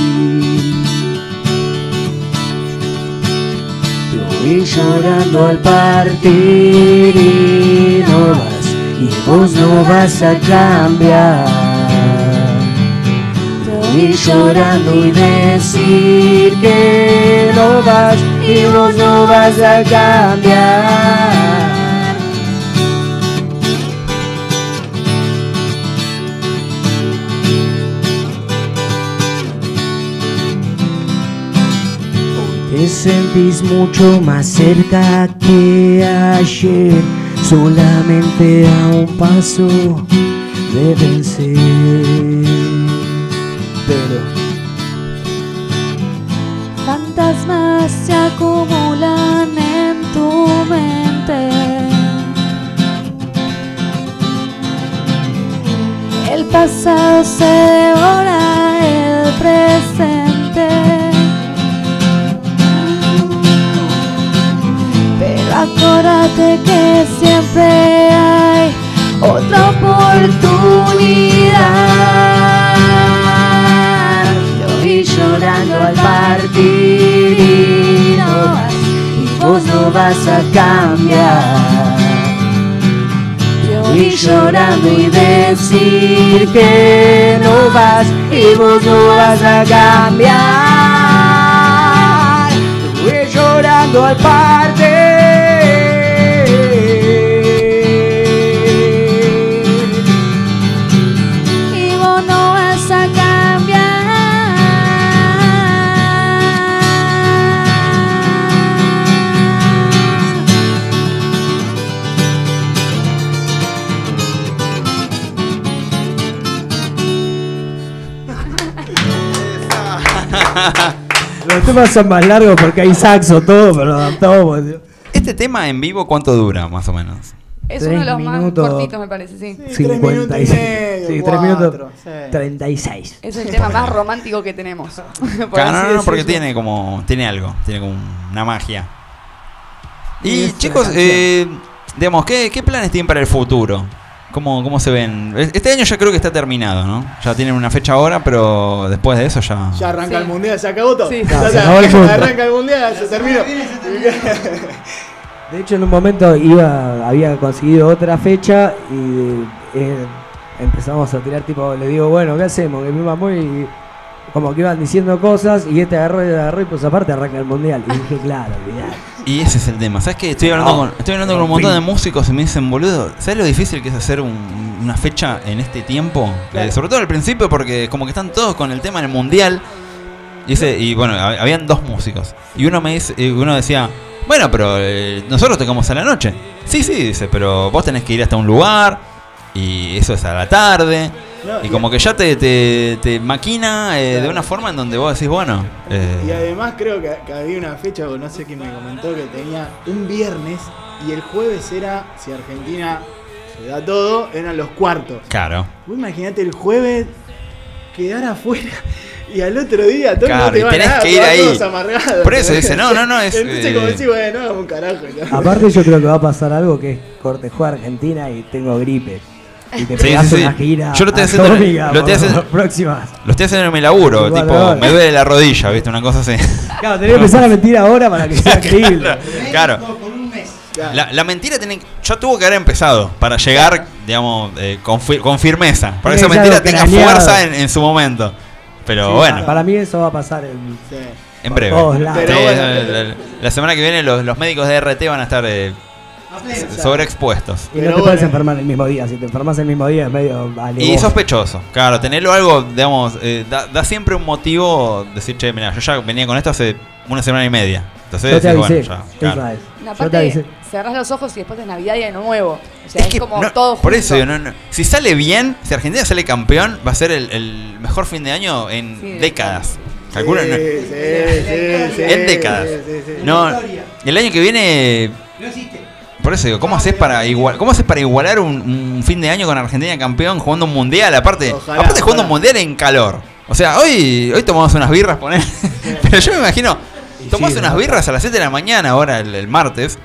Voy llorando al partir y no vas, y vos no vas a cambiar. Y llorando y decir que no vas y vos no vas a cambiar. Te sentís mucho más cerca que ayer, solamente a un paso de vencer. Pero Fantasmas se acumulan en tu mente. El pasado se devora que siempre hay otra oportunidad. yo vi llorando al partir y no vas, y vos no vas a cambiar. Yo vi llorando y decir que no vas y vos no vas a cambiar. Yo vi llorando al partir. (laughs) Los temas son más largos porque hay saxo, todo, pero lo adaptamos. tío. ¿Este tema en vivo cuánto dura, más o menos? Es Tres uno de los más cortitos, me parece, sí. Sí, tres minutos y 56. medio, Sí, minutos. sí. 36. Es el tema más romántico que tenemos. (laughs) por Claro, no, no, no, porque tiene como. Tiene algo, tiene como una magia. Y chicos, eh, digamos, ¿qué, ¿qué planes tienen para el futuro? ¿Cómo, ¿Cómo se ven? Este año ya creo que está terminado, ¿no? Ya tienen una fecha ahora, pero después de eso ya. Ya arranca Sí. el mundial, se acabó todo. Sí. Ya No, se acabó el fútbol. arranca el mundial, se terminó. (laughs) De hecho, en un momento iba, había conseguido otra fecha y eh, empezamos a tirar tipo, le digo, bueno, ¿qué hacemos? Que mi mamá y como que iban diciendo cosas y este agarró y agarró y pues aparte arranca el mundial. Y dije, claro, mirá. Y ese es el tema. ¿Sabes qué? Estoy hablando, No. con, estoy hablando con un montón de músicos y me dicen, boludo, ¿sabes lo difícil que es hacer un- una fecha en este tiempo? Claro. Eh, sobre todo al principio, porque como que están todos con el tema del mundial. Y, ese, y bueno, hab- habían dos músicos. Y uno me dice, y uno decía, bueno, pero eh, nosotros tocamos a la noche. Sí, sí, dice, pero vos tenés que ir hasta un lugar. Y eso es a la tarde. No, Y y- como que ya te, te, te maquina eh, de una forma en donde vos decís, bueno. eh, Y además creo que, que había una fecha, o no sé quién me comentó, que tenía un viernes y el jueves era, si Argentina se da todo, eran los cuartos. claro. Vos imaginate el jueves quedar afuera (laughs) y al otro día todos Claro, no te y van tenés a dar, que ir van ahí. todos amargados. Por eso dice, no, no, no, es, Entonces eh, como decís, bueno, un carajo. ¿no? Aparte yo creo que va a pasar algo que es corte juega Argentina y tengo gripe. Y te Sí, sí, sí. una gira Yo lo estoy haciendo- atómica lo estoy haciendo- próximas. Lo estoy haciendo en mi laburo, Igual, tipo, igual. me duele la rodilla, ¿viste? Una cosa así. Claro, tenés que empezar a mentir ahora para que sea (laughs) creíble. Claro. La, la mentira tiene que- ya tuvo que haber empezado para llegar, digamos, eh, con, fi- con firmeza. Para que esa mentira tenga craneado. fuerza en, en su momento. Pero Sí, bueno, Para mí eso va a pasar en, en breve. todos lados. Sí, Pero bueno. la, la- la semana que viene los, los médicos de RT van a estar eh. Sobreexpuestos. Y no te bueno. puedes enfermar el mismo día. Si te enfermas el mismo día es medio Y alevoso. sospechoso, claro, tenerlo algo, digamos, eh, da, da siempre un motivo decir, che, mira, yo ya venía con esto hace una semana y media. Entonces, Yo te decís, avisé. bueno, ya, claro. es. No, aparte, cerrás los ojos y después es Navidad y Año Nuevo. O sea, Es es, que como no, todo por junto. eso, digo, no, no. si sale bien, si Argentina sale campeón, va a ser el, el mejor fin de año en Sí, de- décadas. Calculo, Sí, no- sí, sí, sí, en décadas. sí, sí, sí. No, el año que viene, No existe. Por eso digo, ¿cómo haces para igual, cómo haces para igualar un, un fin de año con Argentina campeón jugando un mundial? Aparte, Ojalá, aparte jugando ojalá. un mundial en calor. O sea, hoy, hoy tomamos unas birras, poner. (laughs) Pero yo me imagino, tomás sí, unas birras a las 7 de la mañana, ahora el, el martes.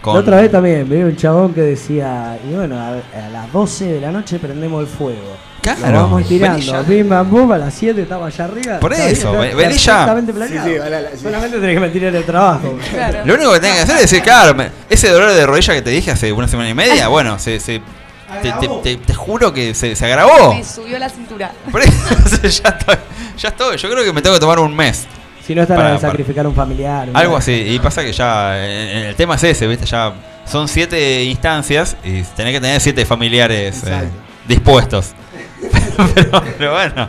Con, La otra vez también vi un chabón que decía, y bueno, a, a las 12 de la noche prendemos el fuego. Claro, Lo vamos tirando, pim, bam, bum, a las 7 estaba allá arriba. Por eso, vení ya. Sí, planeado. sí, vale, sí. Solamente tenés que mentir en el trabajo. (laughs) Claro. Lo único que tenés que hacer es decir, claro, me- ese dolor de rodilla que te dije hace una semana y media, (laughs) bueno, se, se- te, te- Agravó. te- te juro que se, se agravó. Me subió la cintura. Por eso (laughs) ya estoy, ya estoy. Yo creo que me tengo que tomar un mes. Si no están Para- a sacrificar un familiar. Algo así. Y pasa que ya el tema es ese, ¿viste? Ya son siete instancias y tenés que tener siete familiares eh, dispuestos. (laughs) pero, pero bueno,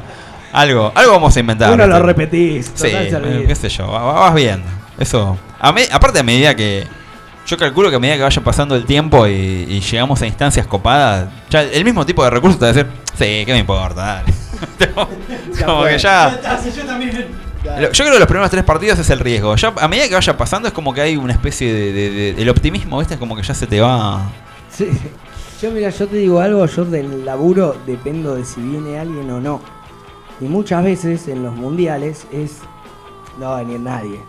algo, algo vamos a inventar. Uno lo repetís. Sí, eh, qué sé yo, va- va- vas viendo. Eso. A me- aparte, a medida que. Yo calculo que a medida que vaya pasando el tiempo y, y llegamos a instancias copadas, ya el mismo tipo de recursos te va a decir, sí, ¿qué me importa? Dale". (laughs) (laughs) como que Ya yo también. Yo creo que los primeros tres partidos es el riesgo. Ya a medida que vaya pasando es como que hay una especie de, de- de- el optimismo, ¿viste? Es como que ya se te va. Sí. Yo, mira, yo te digo algo, yo del laburo dependo de si viene alguien o no. Y muchas veces en los mundiales es. No va a venir nadie.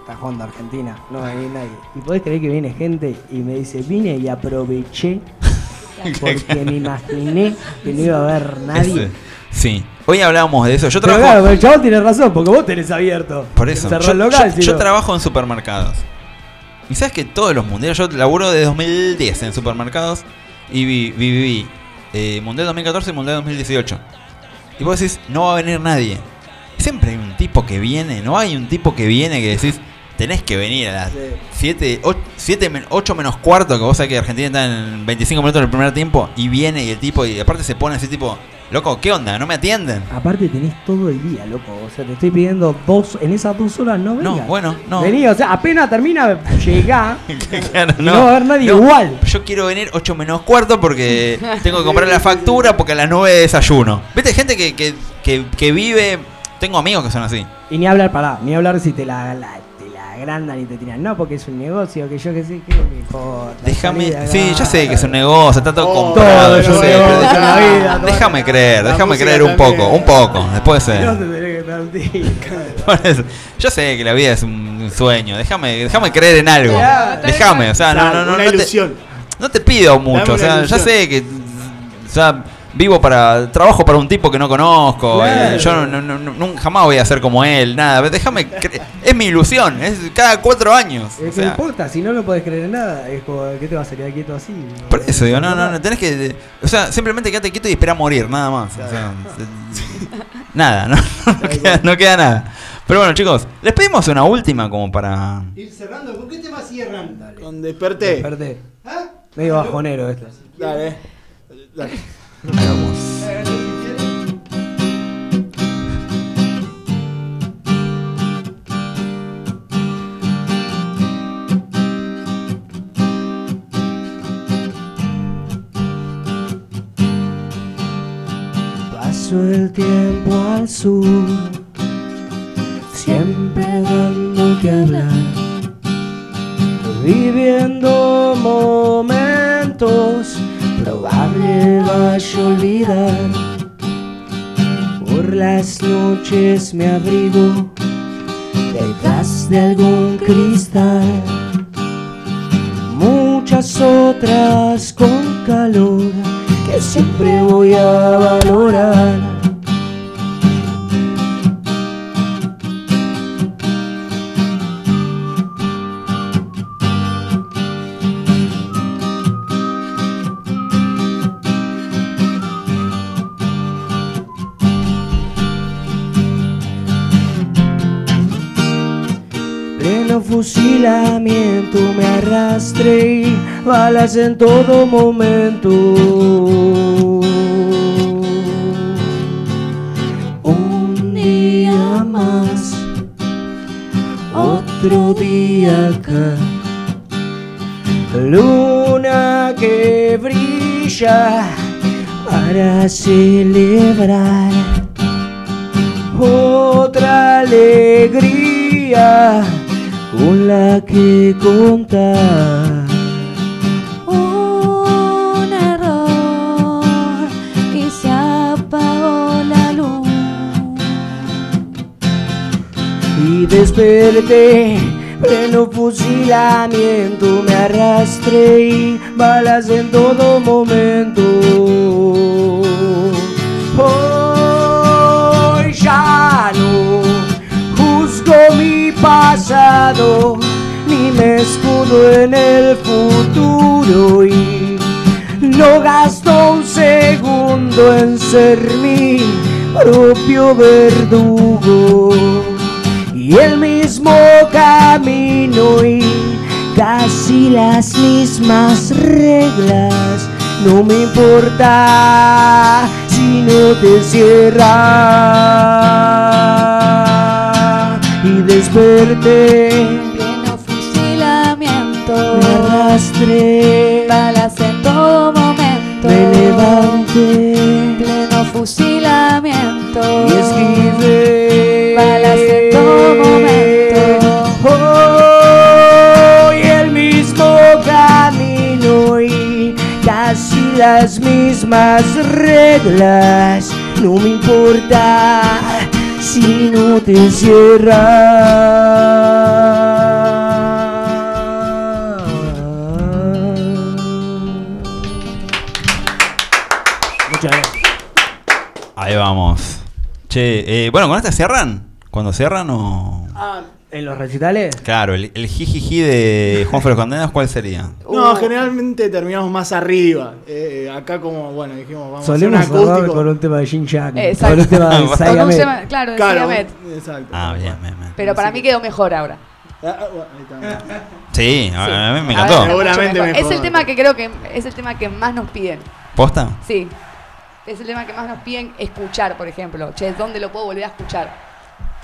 Está jugando Argentina, no va a venir nadie. Y podés creer que viene gente y me dice, vine y aproveché (laughs) porque me imaginé que no iba a haber nadie. Ese- Sí. Hoy hablábamos de eso. Yo Pero claro, pero el chabón tiene razón, porque vos tenés abierto. Por eso. Yo, local, yo- trabajo en supermercados. Y sabes que todos los mundiales, yo laburo de 2010 en supermercados y vi- vi- viví eh, Mundial 2014 y Mundial 2018. Y vos decís, no va a venir nadie. Siempre hay un tipo que viene, no hay un tipo que viene que decís, tenés que venir a las Sí. 7, 8 menos cuarto, que vos sabés que Argentina está en 25 minutos del primer tiempo, y viene y el tipo, y aparte se pone así tipo, loco, ¿qué onda? ¿No me atienden? Aparte tenés todo el día, loco. O sea, te estoy pidiendo dos, en esas dos horas no vengas. No, bueno, no. Vení, o sea, apenas termina, llegá. (laughs) Claro, Y no va a haber nadie igual. Yo quiero venir 8 menos cuarto porque (laughs) tengo que comprar la factura porque a las 9 desayuno. ¿Viste? Gente que, que, que, que vive. Tengo amigos que son así. Y ni hablar, pará, ni hablar si te la, la- te la agrandan y te tiran. No, porque es un negocio, que yo que sé, que me importa. Déjame. Sí, ya sé que es un negocio, está todo Todo, comprado. todo yo sé, vida, déjame creer, La déjame creer un también. poco, un poco. Después (laughs) de No te que. (laughs) Por eso. Yo sé que la vida es un sueño. Déjame, déjame creer en algo. Déjame, o sea, no, no, no, Una no te-. No te pido mucho, o sea, ya sé que o sea, vivo para trabajo para un tipo que no conozco, Claro. eh, yo no, no- jamás voy a ser como él, nada, déjame es mi ilusión, es cada cuatro años. Sea, no importa, si no, no podés creer en nada. Es como, ¿qué te vas a quedar quieto así? por eso digo, no, no, no, tenés que, o sea, simplemente quédate quieto y espera a morir, nada más. o sea, (laughs) nada, no, (laughs) no queda, no queda nada. Pero bueno, chicos, les pedimos una última como para... Ir cerrando, ¿con qué tema cierran? Con desperté. Desperté. ¿Ah? Medio bajonero esto. Dale. Dale. Paso el tiempo al sur, siempre dando que hablar, viviendo momentos, probable vaya a olvidar. Por las noches me abrigo detrás de algún cristal, muchas otras con calor que siempre voy a valorar. Fusilamiento me arrastré, balas en todo momento. Un día más, otro día acá. Luna que brilla para celebrar otra alegría con la que contar. Un error y se apagó la luz. y desperté. Pleno fusilamiento me arrastré, balas en todo momento. Pasado, ni me escudo en el futuro y no gasto un segundo en ser mi propio verdugo y el mismo camino y casi las mismas reglas. No me importa si no te cierra y desperté. Pleno fusilamiento. Me arrastré, Balas en todo momento. me levanté Pleno fusilamiento. y esquivé. Balas en todo momento. Hoy el mismo camino y casi las mismas reglas. No me importa si no te cierras. Muchas gracias. Ahí vamos. Che, eh, bueno, ¿con esta cierran? Cuando cierran o...? ¿En los recitales? Claro, el, el jijiji de Juan Fer Condenados, ¿cuál sería? No, generalmente terminamos más arriba. Eh, acá como, bueno, dijimos, vamos Solemos a hacer un acústico. con un tema de Jin Jack. Exacto. Con un tema de (laughs) Con un Siamés. tema- claro, de Claro, Siamet. exacto. Ah, bien, bien, bien. Pero para mí quedó mejor ahora. Ah, ah, bueno, ahí está. Sí, a, a mí me encantó. mucho Seguramente mejor. mejor. Es el tema que creo que es el tema que más nos piden. ¿Posta? Sí. Es el tema que más nos piden escuchar, por ejemplo. Che, ¿dónde lo puedo volver a escuchar?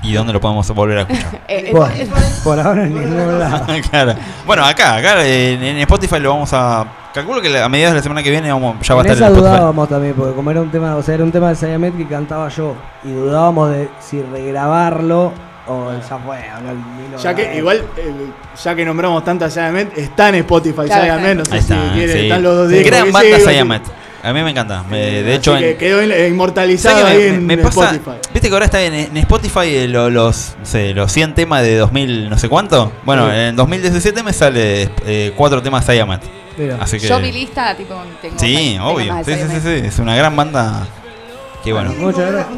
¿Y dónde lo podemos volver a escuchar? (laughs) Eh, Por, es- por ahora en ningún (laughs) lado. (laughs) claro. Bueno, acá, acá en, en Spotify lo vamos a... Calculo que a mediados de la semana que viene vamos, ya va a estar esa en Spotify. dudábamos también, porque como era un tema, o sea, era un tema de Siamet que cantaba yo, y dudábamos de si regrabarlo o ya fue, hablar ni lo Ya que igual, eh, ya que nombramos tantas Siamet, está en Spotify Claro, Siamet, no sé Ahí si está, quieren, sí. están los dos Sí, discos Gran que banda siguen. Siamet. A mí me encanta. Me- de hecho, que en, quedó in- ¿Sabes inmortalizado ahí me, en me pasa? Spotify. Viste que ahora está en, en Spotify eh, lo- los, no sé, los 100 temas de 2000 no sé cuánto. Bueno, Sí. en 2017 me sale eh, cuatro temas Siamet. Mira. Así que... Yo mi lista, tipo, tengo. Sí, tengo obvio. más Sí, de sí, sí, sí. Es una gran banda. Que bueno. Muchas gracias.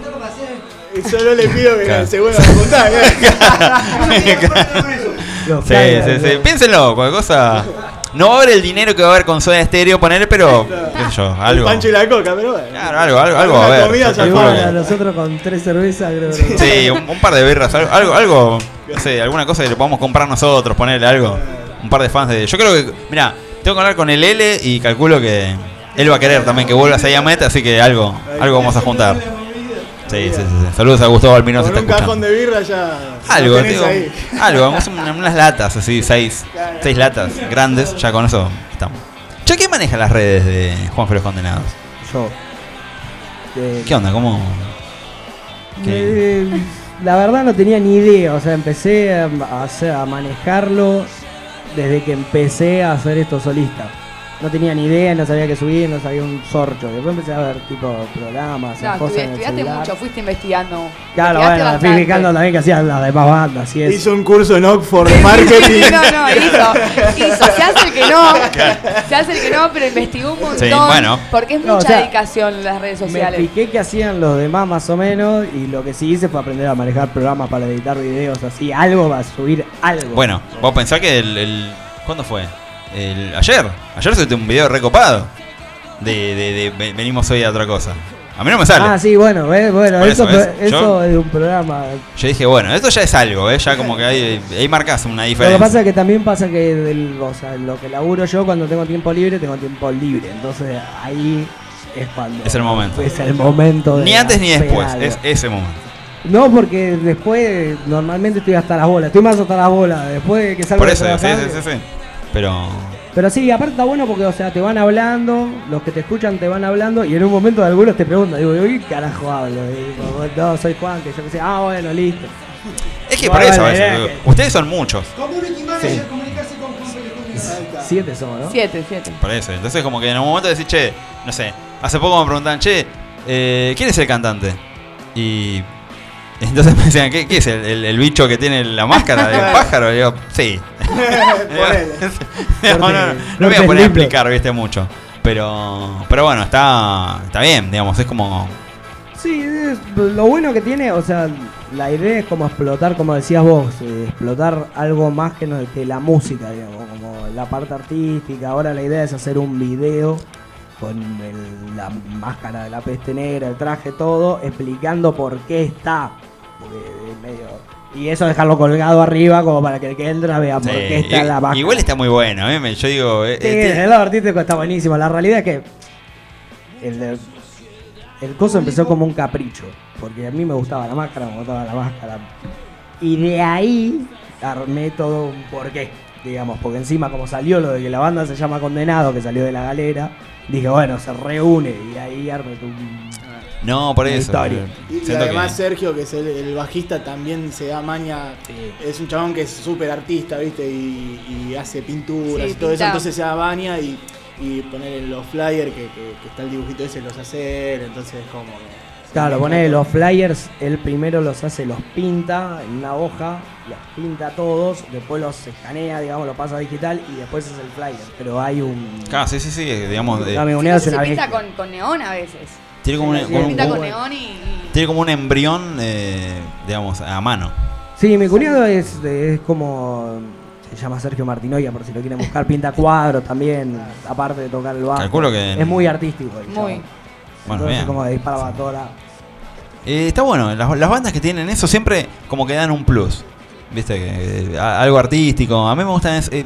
Y solo le pido que Claro. se vuelvan a juntar. (laughs) (laughs) Los Sí, sí, sí. Piénsenlo, cualquier cosa. No va a haber el dinero que va a haber con Soda Stereo, poner, pero. qué sé yo, El algo. pancho y la coca, pero bueno. Claro, algo, algo, algo va a haber. comida Yo que- nosotros con tres cervezas, creo que Sí, un, un par de birras, algo, algo, algo, no sé, alguna cosa que le podamos comprar nosotros, ponerle algo. Un par de fans de. Yo creo que, mira, tengo que hablar con el L y calculo que él va a querer también que vuelva a Sayamet, así que algo, algo vamos a juntar. Sí, sí, sí. sí. Saludos a Gustavo Almirón, se Con un cajón escuchando. de birra ya. Algo, digo, ahí. algo, vamos a una- unas latas así, seis, seis latas grandes, ya con eso estamos. Che, ¿qué maneja las redes de Juan Feroz Condenados? yo. Eh, ¿Qué onda? ¿Cómo? ¿Qué? eh, la verdad no tenía ni idea, o sea, empecé a, a manejarlo desde que empecé a hacer esto solista. No tenía ni idea, no sabía qué subir, no sabía un sorcho. Después empecé a ver tipo programas, No, cosas estuvi- en el estudiaste mucho, fuiste investigando. Claro, bueno, fui fijando también que hacían las demás bandas y eso. Hizo un curso en Oxford de marketing. (laughs) no, no, hizo, hizo. Se hace el que no, se hace el que no, pero investigó un montón. Sí, bueno. Porque es No, mucha o sea, dedicación en las redes Me sociales. fijé que hacían los demás más o menos y lo que sí hice fue aprender a manejar programas para editar videos, así, algo para subir algo. Bueno, vos pensás que el, el- ¿Cuándo fue? El, ayer. Ayer subiste un video recopado. De, de, de ve- venimos hoy a otra cosa. A mí no me sale. Ah, sí, bueno, bueno, eso, eso, ¿ves? eso Yo- es un programa. Yo dije, bueno, esto ya es algo, ¿eh? Ya como que ahí, ahí marcas una Lo diferencia. que pasa es que también pasa que del, o sea, lo que laburo yo cuando tengo tiempo libre, tengo tiempo libre. Entonces ahí es cuando. Es el momento. Es el momento. de Ni antes ni después, algo. es ese momento. No, porque después normalmente estoy hasta las bolas. Estoy más hasta las bolas. Después de que salgo Por de eso, sí, trabajar, sí, sí, sí. Pero. Pero sí, aparte está bueno porque, o sea, te van hablando, los que te escuchan te van hablando y en un momento algunos te preguntan, digo, ¿y qué carajo hablo? Y digo, no, soy Juan, que yo que sé, ah, bueno, listo. Es que No, por eso, bueno, a veces, digo, que- ustedes son muchos. Community manager, Sí. comunicarse con. Siete somos, ¿no? Siete, siete. Por eso. Entonces, como que en un momento decís, che, no sé. Hace poco me preguntan, che, eh, ¿quién es el cantante? Y. Entonces me decían, ¿qué, qué es el, el- el bicho que tiene la máscara de pájaro? Y yo, sí. (laughs) (laughs) no, no, no, no voy a poner a explicar, viste, mucho. Pero, pero bueno, está, está bien, digamos, es como. Sí, es- lo bueno que tiene, o sea, la idea es como explotar, como decías vos, eh, explotar algo más que, no- que la música, digamos, como la parte artística. Ahora la idea es hacer un video con el- la máscara de la peste negra, el traje, todo, explicando por qué está. Medio- y eso dejarlo colgado arriba como para que el que entra vea por qué está i- la máscara. igual está muy bueno, ¿eh? Me- Yo digo. eh, Sí, tiene- el lado artístico está buenísimo. La realidad es que el, el coso empezó como un capricho. Porque a mí me gustaba la máscara, me gustaba la máscara. Y de ahí armé todo un porqué, digamos. Porque encima, como salió lo de que la banda se llama Condenado, que salió de la galera, dije, bueno, se reúne. Y ahí armé un. No, por eso. historia. Y, y además que- Sergio, que es el, el bajista, también se da maña. Es un chabón que es súper artista, ¿viste? Y, y hace pinturas Sí, y todo eso. Entonces se da maña y, y poner en los flyers que, que- que está el dibujito ese los hace él. Entonces es como. Claro, pone los flyers, él primero los hace, los pinta en una hoja, los pinta todos, después los escanea, digamos, lo pasa a digital y después es el flyer. Pero hay un. Claro, sí, sí, sí, digamos. de- La memonía es Se una pinta con neón a veces. Tiene como un, como con neón y, tiene como un embrión, eh, digamos, a mano. Sí, mi cuñado es, es como. Se llama Sergio Martinoia, por si lo quieren buscar. Pinta (laughs) cuadros también, aparte de tocar el bajo. Calculo que- Es muy artístico. el Muy. Bueno, Entonces, bien. como disparaba a toda la. Eh, está bueno, las, las bandas que tienen eso siempre como que dan un plus. Viste, que, eh, algo artístico. A mí me gustan, es, eh,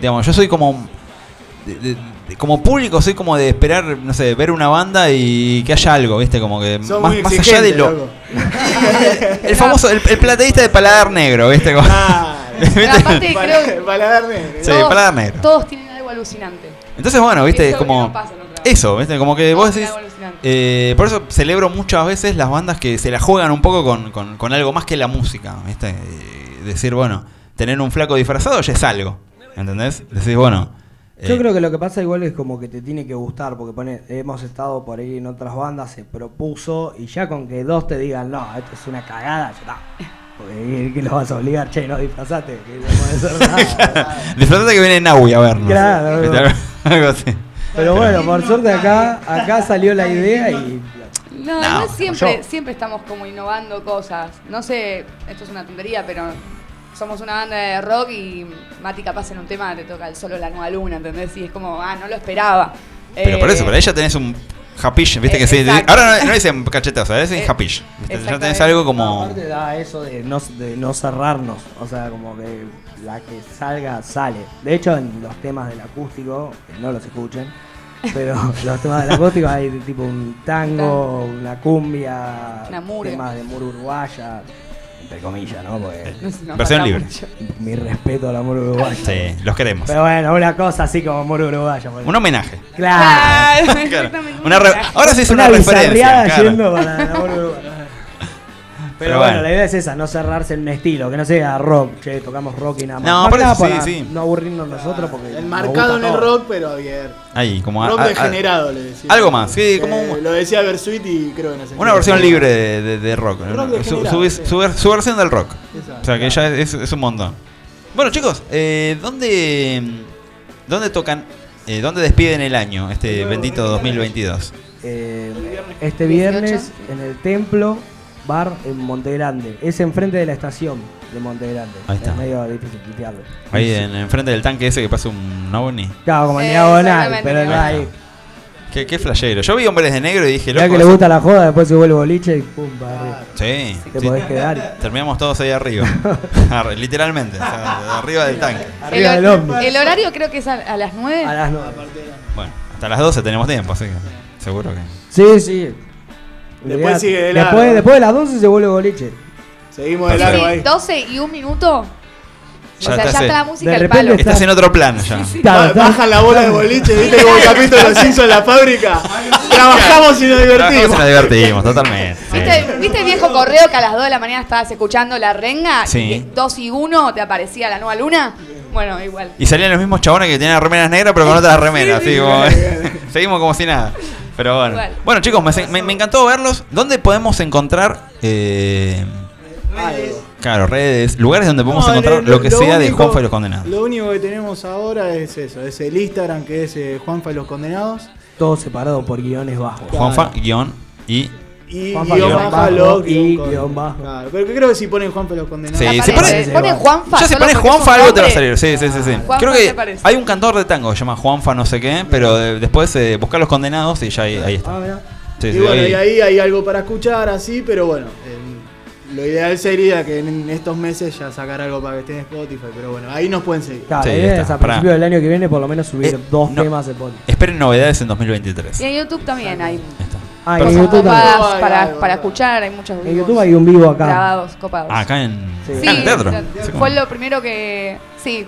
digamos, yo soy como. de- de- de- como público soy como de esperar, no sé, ver una banda y que haya algo, viste, como que Sos más, muy más allá de lo. (laughs) El famoso, el, el plateísta de paladar negro, viste, como- Pero aparte (laughs) (laughs) creo Paladar negro. Sí, todos, paladar negro. todos tienen algo alucinante. Entonces, bueno, viste, Eso es como. no pasa. Eso, viste, como que vos decís. eh, por eso celebro muchas veces las bandas que se la juegan un poco con, con- con algo más que la música, viste. Eh, decir, bueno, tener un flaco disfrazado ya es algo. ¿Entendés? Decís, bueno. Yo eh, creo que lo que pasa igual es como que te tiene que gustar, porque pone, hemos estado por ahí en otras bandas, se propuso, y ya con que dos te digan, no, esto es una cagada, ya está. Porque ¿qué los vas a obligar? Che, no disfrazate, que no puede ser nada. (laughs) Disfrazate que viene Naui a vernos. Claro, algo- (laughs) Algo así. Pero bueno, por suerte acá, acá salió la idea y No, No, no siempre, siempre estamos como innovando cosas. No sé, esto es una tontería, pero somos una banda de rock y Mati capaz en un tema te toca el solo la nueva luna, ¿entendés? Y es como, ah, no lo esperaba. Pero por Eh, eso, pero ahí ya tenés un hapish, viste Eh, que sí. exacto. Ahora no, no dicen cachetazo, ahora dicen Eh, hapish. Ya tenés algo como. aparte da eso de no, de no cerrarnos, o sea, como que la que salga, sale. De hecho, en los temas del acústico, que no los escuchen, pero (laughs) los temas del acústico hay tipo un tango, una cumbia, Una temas de muro uruguaya, entre comillas, ¿no? Porque (laughs) nos Versión libre. mucho. mi respeto a la muro uruguaya. Sí, los queremos. Pero bueno, una cosa así como muro uruguaya. por Un homenaje. Claro. Claro, (laughs) Claro. exactamente. Una re- Ahora sí es una, Una referencia. bizarreada claro. yendo para la muro uruguaya. Pero, Pero bueno, bueno. la idea es esa, no cerrarse en un estilo, que no sea rock, che, tocamos rock y nada más. No, Más por eso sí, para sí. No aburrirnos nosotros porque. Enmarcado en el todo. rock, pero abierto. Ahí, como a- rock a- a- degenerado, le decía. algo más, sí, como Eh, un- Lo decía Versuit y creo que no sé. Una versión libre de, de- de rock. Rock Su, degenerado, su- sí. su ver- su versión del rock. Exacto. O sea que ya es, es un montón. Bueno, chicos, eh, ¿dónde, ¿dónde tocan? eh, ¿Dónde despiden el año, este bendito 2022? Eh, este viernes en el templo bar en Monte Grande. Es enfrente de la estación de Monte Grande. Ahí está. Es medio difícil tuitearlo. Ahí en, enfrente del tanque ese que pasa un ovni. Claro, como en Eh, diagonal, pero no hay. Qué, qué flashero. Yo vi hombres de negro y dije, Ya loco. que le gusta la joda, después se vuelve boliche y pum, para arriba. Sí. Te sí. podés quedar. Terminamos todos ahí arriba. (laughs) Literalmente. o sea, arriba del tanque. El, Arriba del hombre. el horario creo que es a, a las 9. A las nueve. Bueno, hasta las 12 tenemos tiempo, así que seguro que. Sí, sí. Después sigue de largo. después, después de las 12 se vuelve boliche. Seguimos de largo ahí. 12 y un minuto. Ya o sea, ya está la música de al repente palo. está- Estás en otro plano ya. Bajan la bola de boliche, viste como el capítulo de los Simpsons en la fábrica. Trabajamos y nos Trabajamos y divertimos. nos divertimos, totalmente. sí. ¿Viste, ¿Viste el viejo correo que a las 2 de la mañana estabas escuchando la renga? Sí. 2 y 1 te aparecía la nueva luna. Bueno, igual. Y salían los mismos chabones que tenían remeras negras, pero con otras remeras. así como- (laughs) seguimos como si nada. Pero bueno. Igual. Bueno, chicos, me, me- me encantó verlos. ¿Dónde podemos encontrar. eh, claro, redes, lugares donde podemos No, encontrar lo- lo que lo sea de Juanfa y los Condenados? Lo único que tenemos ahora es eso, es el Instagram que es eh, Juanfa y los Condenados. Todo separado por guiones bajos. Juanfa, guion y. Y Juanfa guion bajo y con- guion bajo. Claro, pero que creo que si ponen Juanfa los Condenados. Sí, Aparece. se pone- Ponen Juanfa. Ya se solo pone porque es Juanfa, algo te va a salir. Sí, sí, sí. sí. Juanfa Creo que hay un cantor de tango que se llama Juanfa, no sé qué, pero de- después eh, buscar los condenados y ya ahí, ahí está. Ah, mirá. Sí, y sí, bueno, ahí- y ahí hay algo para escuchar así, pero bueno, el- lo ideal sería que en estos meses ya sacar algo para que esté en Spotify, pero bueno, ahí nos pueden seguir. Claro, Sí, es a Pará. principio del año que viene por lo menos subir Eh, dos no. temas de podcast. Esperen novedades en 2023. Y en YouTube también hay Ah, en YouTube copadas para, ay, para ay. escuchar. Hay muchos En YouTube hay un vivo acá. grabados, copados. Ah, acá en, Sí, acá en el teatro. fue como- lo primero que. Sí,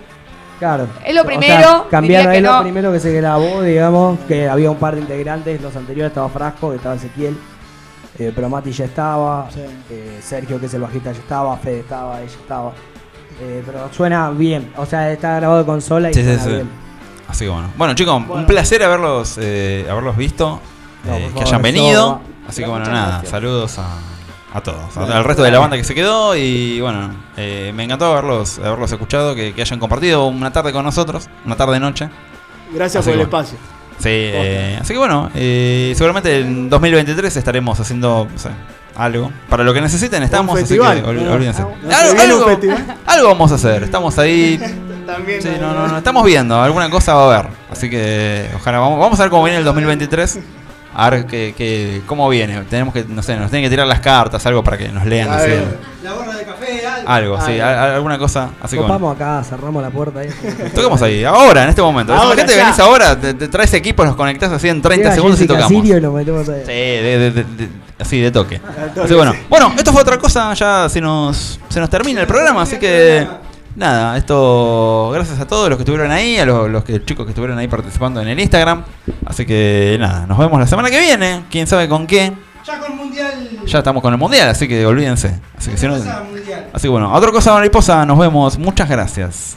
Claro. Es lo O sea, primero, cambiaron, diría que es lo no. primero que se grabó, digamos, que había un par de integrantes. Los anteriores estaba Frasco, que estaba Ezequiel. Eh, pero Mati ya estaba. Sí. eh, Sergio, que es el bajista, ya estaba. Fede estaba, ella estaba. Eh, pero suena bien. O sea, está grabado de consola y Sí, sí, suena sí. bien. Así que bueno. Bueno, chicos, un placer haberlos, eh, haberlos visto, No, eh, que hayan venido. Así que bueno, nada, gracias. saludos a, a todos, al resto de la banda que se quedó y bueno, eh, me encantó haberlos, haberlos escuchado, que, que hayan compartido una tarde con nosotros, una tarde-noche. Gracias Así por el bueno. espacio. Sí, eh, así que bueno, eh, seguramente en 2023 estaremos haciendo no sé, algo. Para lo que necesiten estamos, así que olvídense. Algo, algo vamos a hacer, estamos ahí. (laughs) También. Sí, no, no, no, estamos viendo, alguna cosa va a haber. Así que ojalá, vamos, vamos a ver cómo viene el 2023. A ver qué, qué- cómo viene. Tenemos que, no sé, nos tienen que tirar las cartas, algo para que nos lean. Así. La borra de café, algo. Algo, sí, Algo. a- a- alguna cosa. Así que bueno. Copamos acá, cerramos la puerta ahí. (laughs) Toquemos ahí, ahora, en este momento. Ahora, ya. venís ahora, te, te traes equipos, los conectás así en 30 Llega segundos y tocamos. Sirio y lo metemos ahí. Sí, de, de- de- de- así de toque. toque, Así que bueno. sí. Bueno, esto fue otra cosa, ya se nos, se nos termina el programa, así que nada, esto gracias a todos los que estuvieron ahí, a los, los que, chicos que estuvieron ahí participando en el Instagram. Así que nada, nos vemos la semana que viene, quién sabe con qué. Ya con mundial. Ya estamos con el mundial, así que olvídense. Así que si no, así que bueno, otra cosa mariposa, nos vemos. Muchas gracias.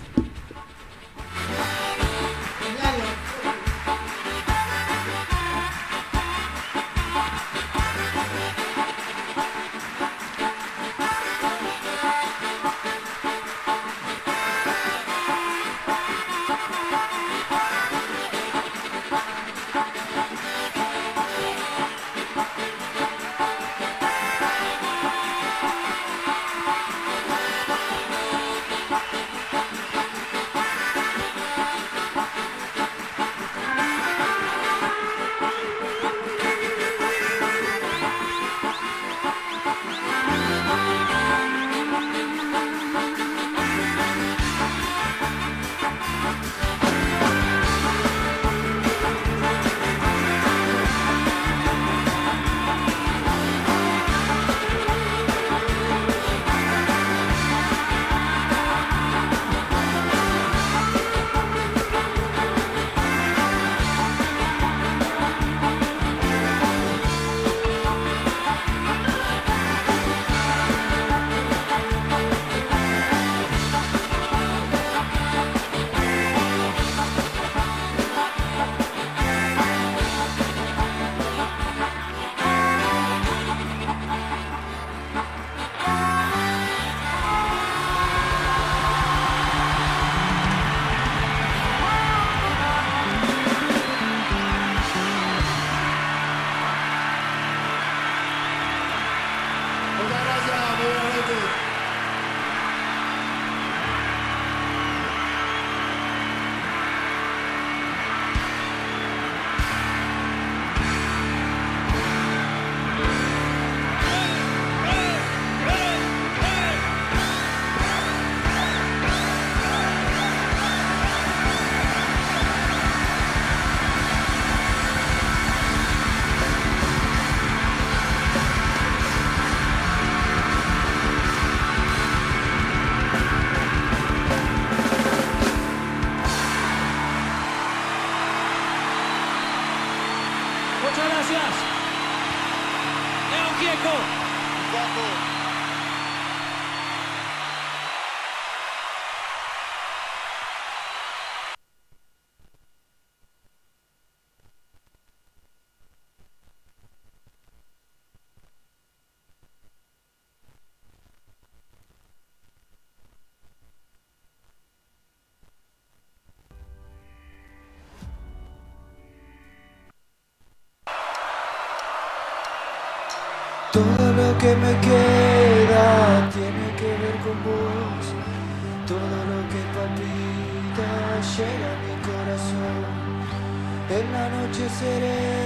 Todo lo que me queda tiene que ver con vos. Todo lo que palpita llega a mi corazón. En la noche seré.